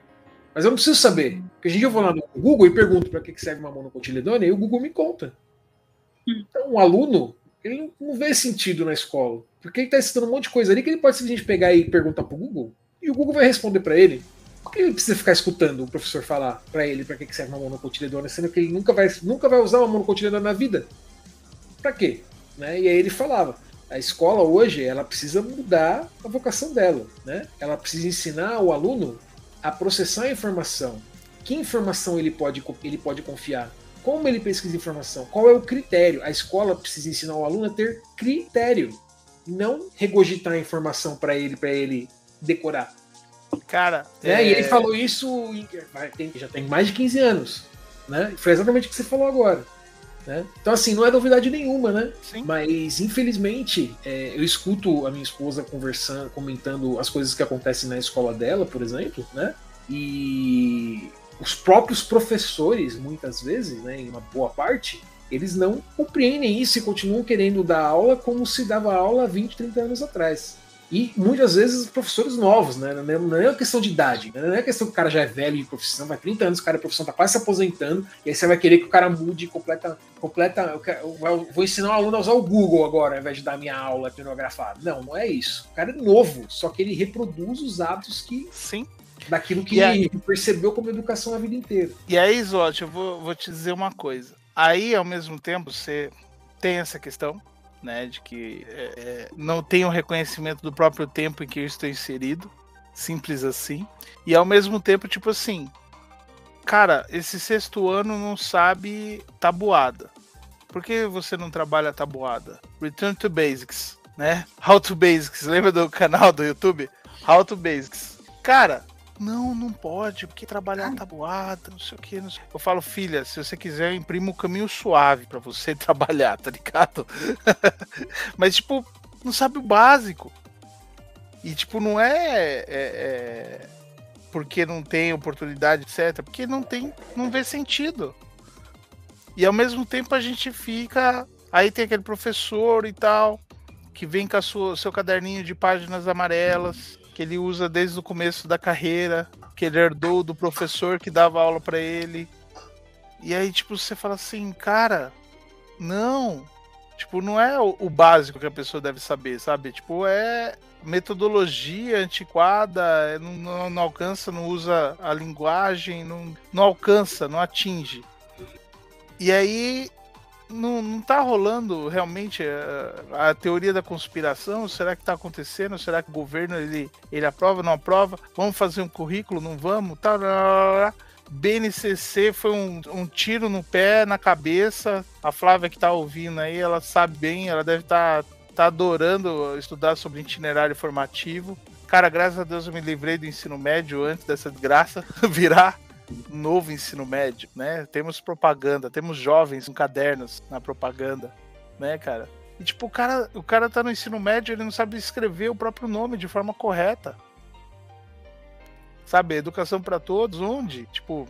S4: Mas eu não preciso saber. Porque a gente eu vou lá no Google e pergunto para que, que serve uma monocotiledônia e o Google me conta. Hum. Então, um aluno, ele não vê sentido na escola. Porque ele está estudando um monte de coisa ali que ele pode simplesmente pegar e perguntar para o Google e o Google vai responder para ele. Por que ele precisa ficar escutando o professor falar para ele para que, que serve uma monocotiledônia, sendo que ele nunca vai, nunca vai usar uma monocotiledônia na vida? Para quê? Né? E aí ele falava: a escola hoje ela precisa mudar a vocação dela, né? Ela precisa ensinar o aluno a processar a informação. Que informação ele pode, ele pode confiar? Como ele pesquisa informação? Qual é o critério? A escola precisa ensinar o aluno a ter critério, não regurgitar a informação para ele, para ele decorar.
S2: Cara,
S4: né? é... e ele falou isso já tem mais de 15 anos, né? Foi exatamente o que você falou agora. Né? Então, assim, não é novidade nenhuma, né? Sim. Mas, infelizmente, é, eu escuto a minha esposa conversando, comentando as coisas que acontecem na escola dela, por exemplo, né? E os próprios professores, muitas vezes, né, em uma boa parte, eles não compreendem isso e continuam querendo dar aula como se dava aula 20, 30 anos atrás. E muitas vezes professores novos, né? Não é uma questão de idade, né? não é questão que o cara já é velho de profissão, vai 30 anos, o cara de profissão tá quase se aposentando, e aí você vai querer que o cara mude completa. completa eu vou ensinar o um aluno a usar o Google agora, ao invés de dar minha aula pirografada. Não, não é isso. O cara é novo, só que ele reproduz os hábitos que.
S2: Sim.
S4: Daquilo que ele percebeu como educação a vida inteira.
S2: E aí, Zote, eu vou, vou te dizer uma coisa. Aí, ao mesmo tempo, você tem essa questão, né? De que é, é, não tem o reconhecimento do próprio tempo em que eu estou inserido. Simples assim. E ao mesmo tempo, tipo assim, cara, esse sexto ano não sabe tabuada. Por que você não trabalha tabuada? Return to Basics, né? How to Basics. Lembra do canal do YouTube? How to Basics. Cara, não, não pode, porque trabalhar tabuada, não sei o que. Sei. Eu falo, filha, se você quiser, eu imprimo um caminho suave para você trabalhar, tá ligado? Mas, tipo, não sabe o básico. E, tipo, não é, é, é, porque não tem oportunidade, etc. Porque não tem, não vê sentido. E ao mesmo tempo a gente fica. Aí tem aquele professor e tal, que vem com o seu caderninho de páginas amarelas que ele usa desde o começo da carreira, que ele herdou do professor que dava aula para ele. E aí, tipo, você fala assim, cara, não. Tipo, não é o, básico que a pessoa deve saber, sabe? Tipo, é metodologia antiquada, não, não, não alcança, não usa a linguagem, não, não alcança, não atinge. E aí não, não tá rolando realmente a, eh, a, teoria da conspiração? Será que está acontecendo? Será que o governo ele, ele aprova, não aprova? Vamos fazer um currículo? Não vamos? BNCC foi um, um, tiro no pé, na cabeça. A Flávia que tá ouvindo aí, ela sabe bem, ela deve estar tá, tá adorando estudar sobre itinerário formativo. Cara, graças a Deus eu me livrei do ensino médio antes dessa desgraça virar novo ensino médio, né? Temos propaganda, temos jovens com cadernos na propaganda, né, cara? E tipo, o cara, o cara tá no ensino médio, ele não sabe escrever o próprio nome de forma correta. Sabe, educação para todos, onde? Tipo,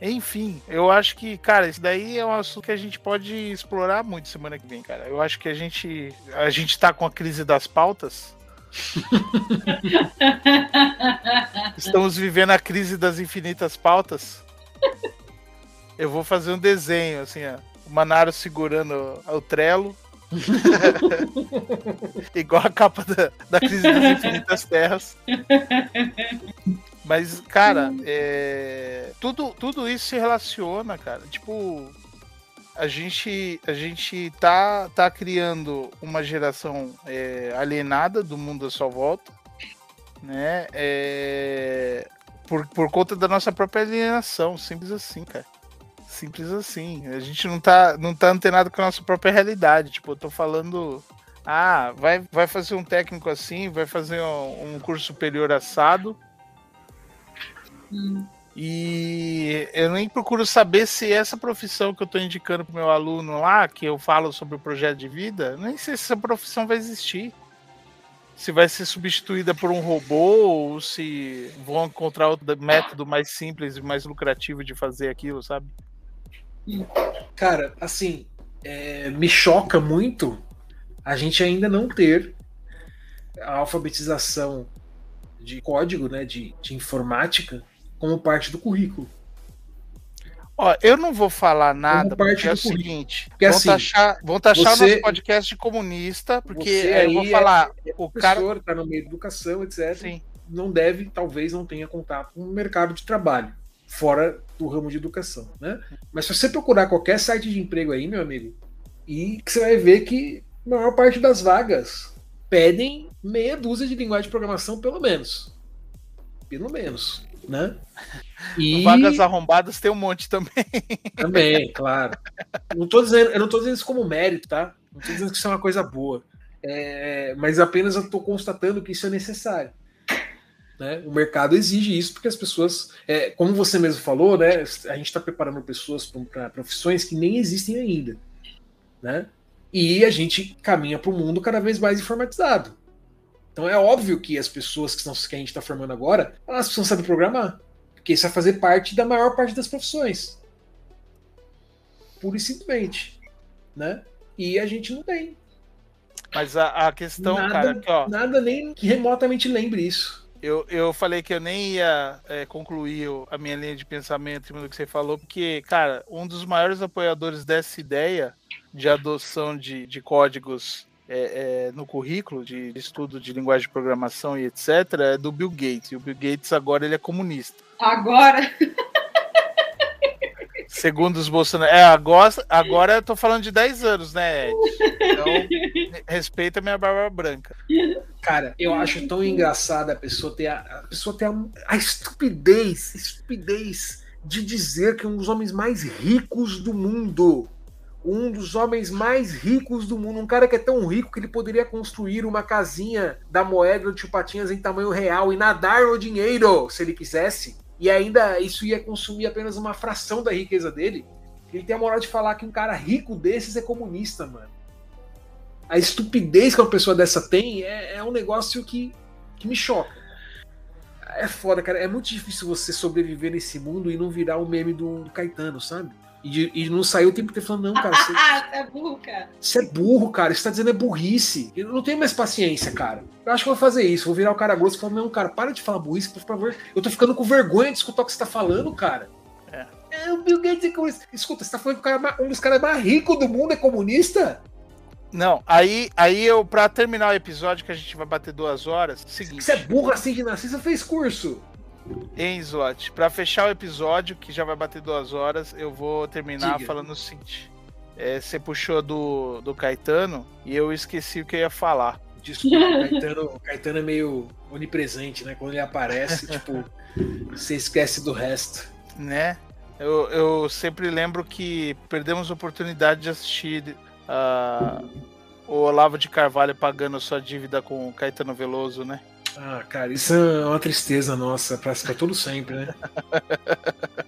S2: enfim, eu acho que, cara, isso daí é um assunto que a gente pode explorar muito semana que vem, cara. Eu acho que a gente a gente tá com a crise das pautas Estamos vivendo a crise das infinitas pautas. Eu vou fazer um desenho, assim, ó. O Manaro segurando o trelo. Igual a capa da, da crise das infinitas terras. Mas, cara, é... tudo, tudo isso se relaciona, cara. Tipo, a gente, a gente tá, tá criando uma geração é, alienada do mundo à sua volta, né? É, por, por conta da nossa própria alienação, simples assim, cara. Simples assim. A gente não tá, não tá antenado com a nossa própria realidade. Tipo, eu tô falando Ah, vai, vai fazer um técnico assim, vai fazer um, um curso superior assado. Hum. E eu nem procuro saber se essa profissão que eu estou indicando para meu aluno lá, que eu falo sobre o projeto de vida, nem sei se essa profissão vai existir. Se vai ser substituída por um robô ou se vão encontrar outro método mais simples e mais lucrativo de fazer aquilo, sabe?
S4: Cara, assim, é, me choca muito a gente ainda não ter a alfabetização de código, né, de, de informática, como parte do currículo.
S2: Ó, eu não vou falar nada porque é o seguinte, porque, vão, assim, taxar, vão taxar você, nosso podcast de comunista, porque eu vou falar,
S4: é, é o cara está no meio da educação, etc. Sim. Não deve, talvez não tenha contato com o mercado de trabalho fora do ramo de educação, né? Mas se você procurar qualquer site de emprego aí, meu amigo, e você vai ver que a maior parte das vagas pedem meia dúzia de linguagem de programação, pelo menos. Pelo menos, né?
S2: E... Vagas arrombadas tem um monte também.
S4: Também, claro. Não tô dizendo, eu não estou dizendo isso como mérito, tá? Não estou dizendo que isso é uma coisa boa. É, mas apenas eu estou constatando que isso é necessário. Né? O mercado exige isso porque as pessoas, é, como você mesmo falou, né, a gente está preparando pessoas para profissões que nem existem ainda. Né? E a gente caminha para um mundo cada vez mais informatizado. Então é óbvio que as pessoas que, estão, que a gente está formando agora, elas precisam saber programar. Porque isso vai fazer parte da maior parte das profissões. Pura e simplesmente. Né? E a gente não tem.
S2: Mas a, a questão,
S4: nada,
S2: cara,
S4: que, ó, nada nem que remotamente lembre isso.
S2: Eu, eu falei que eu nem ia é, concluir a minha linha de pensamento em do que você falou, porque, cara, um dos maiores apoiadores dessa ideia de adoção de, de códigos é, é, no currículo de estudo de linguagem de programação e etc. é do Bill Gates. E o Bill Gates agora ele é comunista.
S3: Agora?
S2: Segundo os bolsonaristas. É, agora, agora eu tô falando de 10 anos, né, Ed? Então, respeita a minha barba branca.
S4: Cara, eu acho tão engraçado a pessoa ter a, a pessoa ter a, a estupidez, estupidez de dizer que é um dos homens mais ricos do mundo um dos homens mais ricos do mundo, um cara que é tão rico que ele poderia construir uma casinha da moeda do Tio Patinhas em tamanho real e nadar no dinheiro, se ele quisesse e ainda isso ia consumir apenas uma fração da riqueza dele, ele tem a moral de falar que um cara rico desses é comunista, mano. A estupidez que uma pessoa dessa tem é, é um negócio que, que me choca. É foda, cara. É muito difícil você sobreviver nesse mundo e não virar o um meme do, do Caetano, sabe? E, e, não saiu o tempo inteiro falando, não, cara. Você
S3: é burro, cara.
S4: Você é burro, cara. Você tá dizendo é burrice. Eu não tenho mais paciência, cara. Eu acho que vou fazer isso. Vou virar o cara grosso e falar, não, cara, para de falar burrice, por favor. Eu tô ficando com vergonha de escutar o que você tá falando, cara. É. É o Bill Gates é comunista. Escuta, você tá falando que um dos caras mais ricos do mundo é comunista?
S2: Não, aí, aí eu, pra terminar o episódio, que a gente vai bater duas horas, seguinte.
S4: Você é burro assim de nascer, você fez curso.
S2: Hein, Zot, pra fechar o episódio, que já vai bater duas horas, eu vou terminar Diga. falando o seguinte. É, você puxou do, do Caetano e eu esqueci o que eu ia falar.
S4: Desculpa, o Caetano, o Caetano é meio onipresente, né? Quando ele aparece, tipo, você esquece do resto.
S2: Né? Eu, eu sempre lembro que perdemos a oportunidade de assistir uh, o Olavo de Carvalho pagando sua dívida com o Caetano Veloso, né?
S4: Ah, cara, isso é uma tristeza nossa, pra, pra todo sempre, né?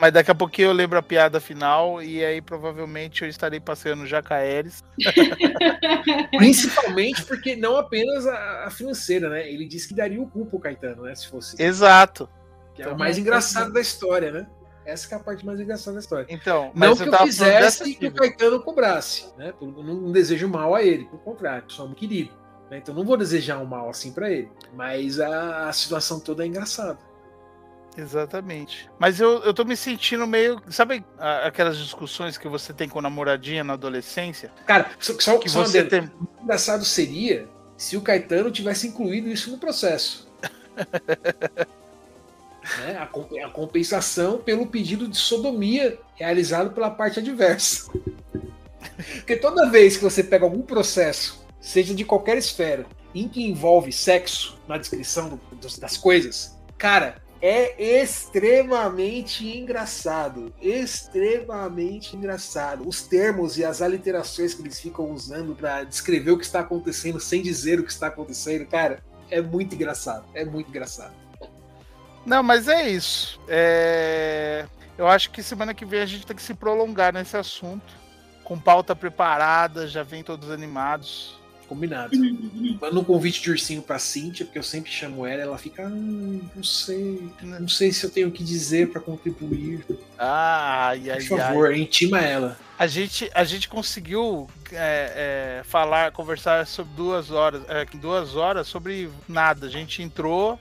S2: Mas daqui a pouquinho eu lembro a piada final e aí provavelmente eu estarei passeando Jacaeres.
S4: Principalmente porque não apenas a, financeira, né? Ele disse que daria o cu pro Caetano, né? Se fosse.
S2: Exato.
S4: Que é o mais engraçado da história, né? Essa é a parte mais engraçada da história.
S2: Então,
S4: não que eu, eu quisesse que o Caetano cobrasse, né? Não desejo mal a ele, pelo contrário, sou um querido. Né? Então não vou desejar um mal assim para ele. Mas a, a, situação toda é engraçada.
S2: Engraçadamente. Mas eu, eu tô me sentindo meio. Sabe aquelas discussões que você tem com namoradinha na adolescência?
S4: Cara, só, só que você tem. Engraçado seria se o Caetano tivesse incluído isso no processo. né? a, a compensação pelo pedido de sodomia realizado pela parte adversa. Porque toda vez que você pega algum processo seja de qualquer esfera, em que envolve sexo na descrição do, das coisas, cara, é extremamente engraçado. Extremamente engraçado. Os termos e as aliterações que eles ficam usando para descrever o que está acontecendo sem dizer o que está acontecendo, cara, é muito engraçado. É muito engraçado.
S2: Não, mas é isso. É... Eu acho que semana que vem a gente tem que se prolongar nesse assunto. Com pauta preparada, já vem todos animados.
S4: Combinado. Manda um convite de ursinho pra Cintia, porque eu sempre chamo ela, ela fica, ah, não sei, não sei se eu tenho o que dizer para contribuir.
S2: Ai, ai,
S4: Por favor, ai. intima ela.
S2: A gente, a gente conseguiu é, é, falar, conversar sobre duas horas, é, duas horas sobre nada. A gente entrou,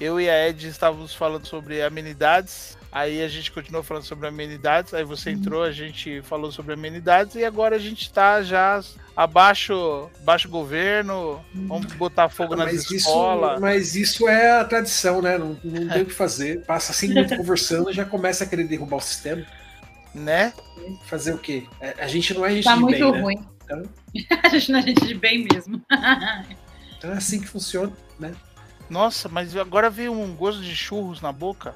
S2: eu e a Ed estávamos falando sobre amenidades. Aí a gente continuou falando sobre amenidades. Aí você uhum. entrou, a gente falou sobre amenidades. E agora a gente está já abaixo, abaixo governo, vamos botar fogo escolas.
S4: Isso, mas isso é a tradição, né? Não, não tem o que fazer. Passa assim muito conversando já começa a querer derrubar o sistema.
S2: Né?
S4: Fazer o quê? É, a gente não é gente
S3: tá
S4: de
S3: muito
S4: bem,
S3: né? ruim. Né? Então... a gente não é gente de bem mesmo.
S4: então é assim que funciona, né?
S2: Nossa, mas agora veio um gosto de churros na boca.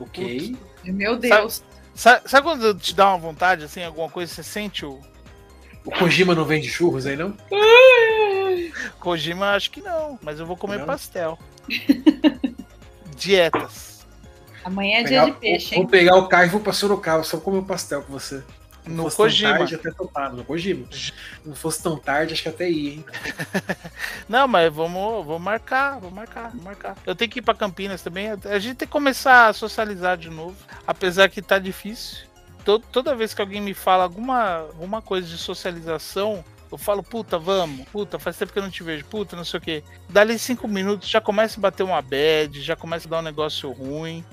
S4: Ok.
S3: Putz. Meu Deus.
S2: Sabe, sabe, quando te dá uma vontade, assim, alguma coisa, você sente o,
S4: o Kojima não vende churros aí, não?
S2: Kojima acho que não, mas eu vou comer não. pastel. Dietas.
S3: Amanhã é dia de peixe,
S4: hein? Vou pegar o carro e vou pra Sorocaba, só comer o pastel com você.
S2: No Kojima.
S4: Tarde, até topava, no Kojima. Não fosse tão tarde, acho que até ia, hein?
S2: não, mas vamos, vamos marcar, vamos marcar, vamos marcar. Eu tenho que ir pra Campinas também. A gente tem que começar a socializar de novo. Apesar que tá difícil to, toda vez que alguém me fala alguma, alguma coisa de socialização, eu falo, puta, vamos, puta, faz tempo que eu não te vejo, puta, não sei o que. Dali cinco minutos já começa a bater uma bad, já começa a dar um negócio ruim,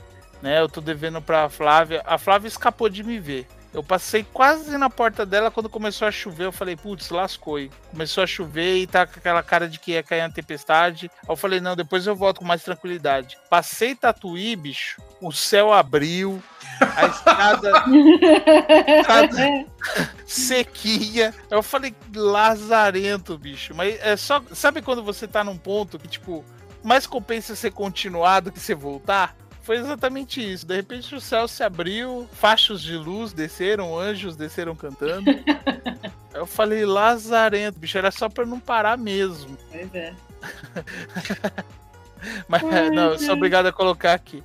S2: né? Eu tô devendo pra Flávia. A Flávia escapou de me ver. Eu passei quase na porta dela quando começou a chover. Eu falei, putz, lascou. Começou a chover e tá com aquela cara de que ia cair uma tempestade. Aí eu falei, não, depois eu volto com mais tranquilidade. Passei Tatuí, bicho. O céu abriu. A estrada, estrada sequinha. Eu falei, lazarento, bicho. Mas é só. Sabe quando você tá num ponto que, tipo, mais compensa você continuar do que você voltar? Foi exatamente isso. De repente o céu se abriu, fachos de luz desceram, anjos desceram cantando. Eu falei, lazarento, bicho, era só pra não parar mesmo.
S3: Pois é.
S2: Mas não, eu sou obrigado a colocar aqui.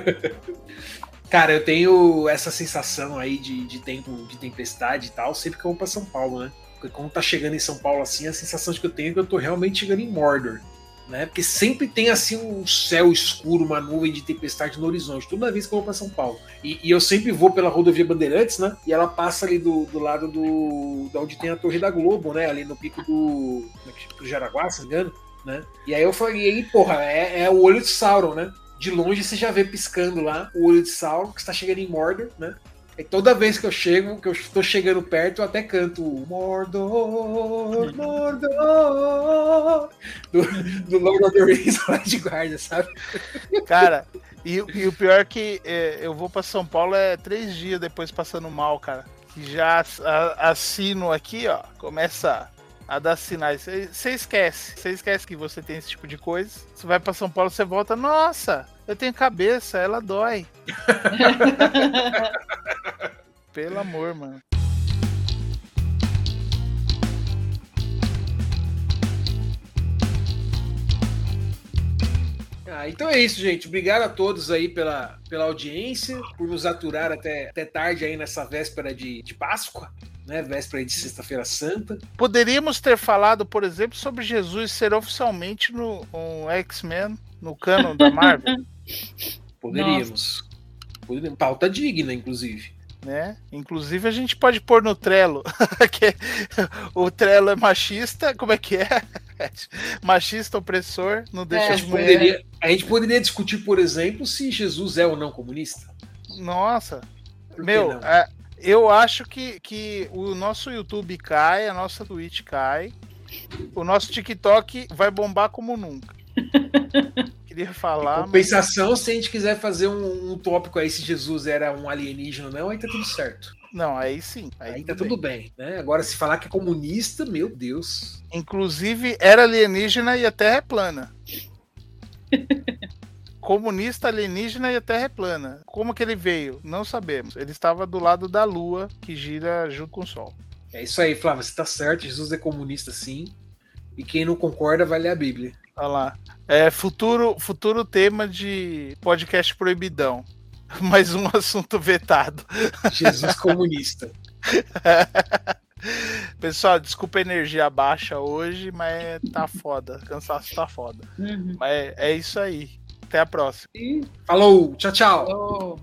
S4: Cara, eu tenho essa sensação aí de, de tempo de tempestade e tal, sempre que eu vou pra São Paulo, né? Porque quando tá chegando em São Paulo assim, a sensação que eu tenho é que eu tô realmente chegando em Mordor né? Porque sempre tem assim um céu escuro, uma nuvem de tempestade no horizonte, toda vez que eu vou para São Paulo. E, e, eu sempre vou pela rodovia Bandeirantes, né? E ela passa ali do, do lado do, de onde tem a Torre da Globo, né? Ali no pico do, é do Jaraguá, se não me engano, né? E aí eu falei, porra, é, é o olho de Sauron, né? De longe você já vê piscando lá o olho de Sauron, que está chegando em Mordor, né? E toda vez que eu chego, que eu estou chegando perto, eu até canto Mordor, Mordor, do, do Lord of the Rings lá de guarda, sabe?
S2: Cara, e, e o pior é que é, eu vou para São Paulo é três dias depois passando mal, cara. Que já assino aqui, ó, começa a dar sinais. Você esquece, você esquece que você tem esse tipo de coisa. Você vai para São Paulo, você volta, nossa, eu tenho cabeça, ela dói. Pelo amor, mano.
S4: Ah, então é isso, gente. Obrigado a todos aí pela, pela audiência, por nos aturar até, até tarde aí nessa véspera de, de Páscoa né, véspera de Sexta-feira Santa.
S2: Poderíamos ter falado, por exemplo, sobre Jesus ser oficialmente no um X-Men, no canon da Marvel.
S4: Poderíamos. Poderíamos. Pauta digna, inclusive.
S2: Né? Inclusive a gente pode pôr no Trello. que o Trello é machista, como é que é? machista opressor, não deixa é,
S4: a, gente poderia, a gente poderia discutir, por exemplo, se Jesus é ou não comunista.
S2: Nossa. Meu, é, eu acho que, que o nosso YouTube cai, a nossa Twitch cai, o nosso TikTok vai bombar como nunca. Queria falar.
S4: Em compensação, mas... se a gente quiser fazer um, um, tópico aí se Jesus era um alienígena ou não, aí tá tudo certo.
S2: Não, aí sim.
S4: Aí, aí tudo tá tudo bem. bem. né? Agora, se falar que é comunista, meu Deus.
S2: Inclusive, era alienígena e a Terra é plana. comunista, alienígena e a Terra é plana. Como que ele veio? Não sabemos. Ele estava do lado da Lua, que gira junto com o Sol.
S4: É isso aí, Flávio, você tá certo. Jesus é comunista sim. E quem não concorda vai ler a Bíblia.
S2: Olha lá. É, futuro, futuro tema de podcast proibidão. Mais um assunto vetado.
S4: Jesus comunista.
S2: Pessoal, desculpa a energia baixa hoje, mas tá foda. Cansaço tá foda. Uhum. Mas é, é, isso aí. Até a próxima.
S4: Falou, tchau, tchau.
S3: Falou.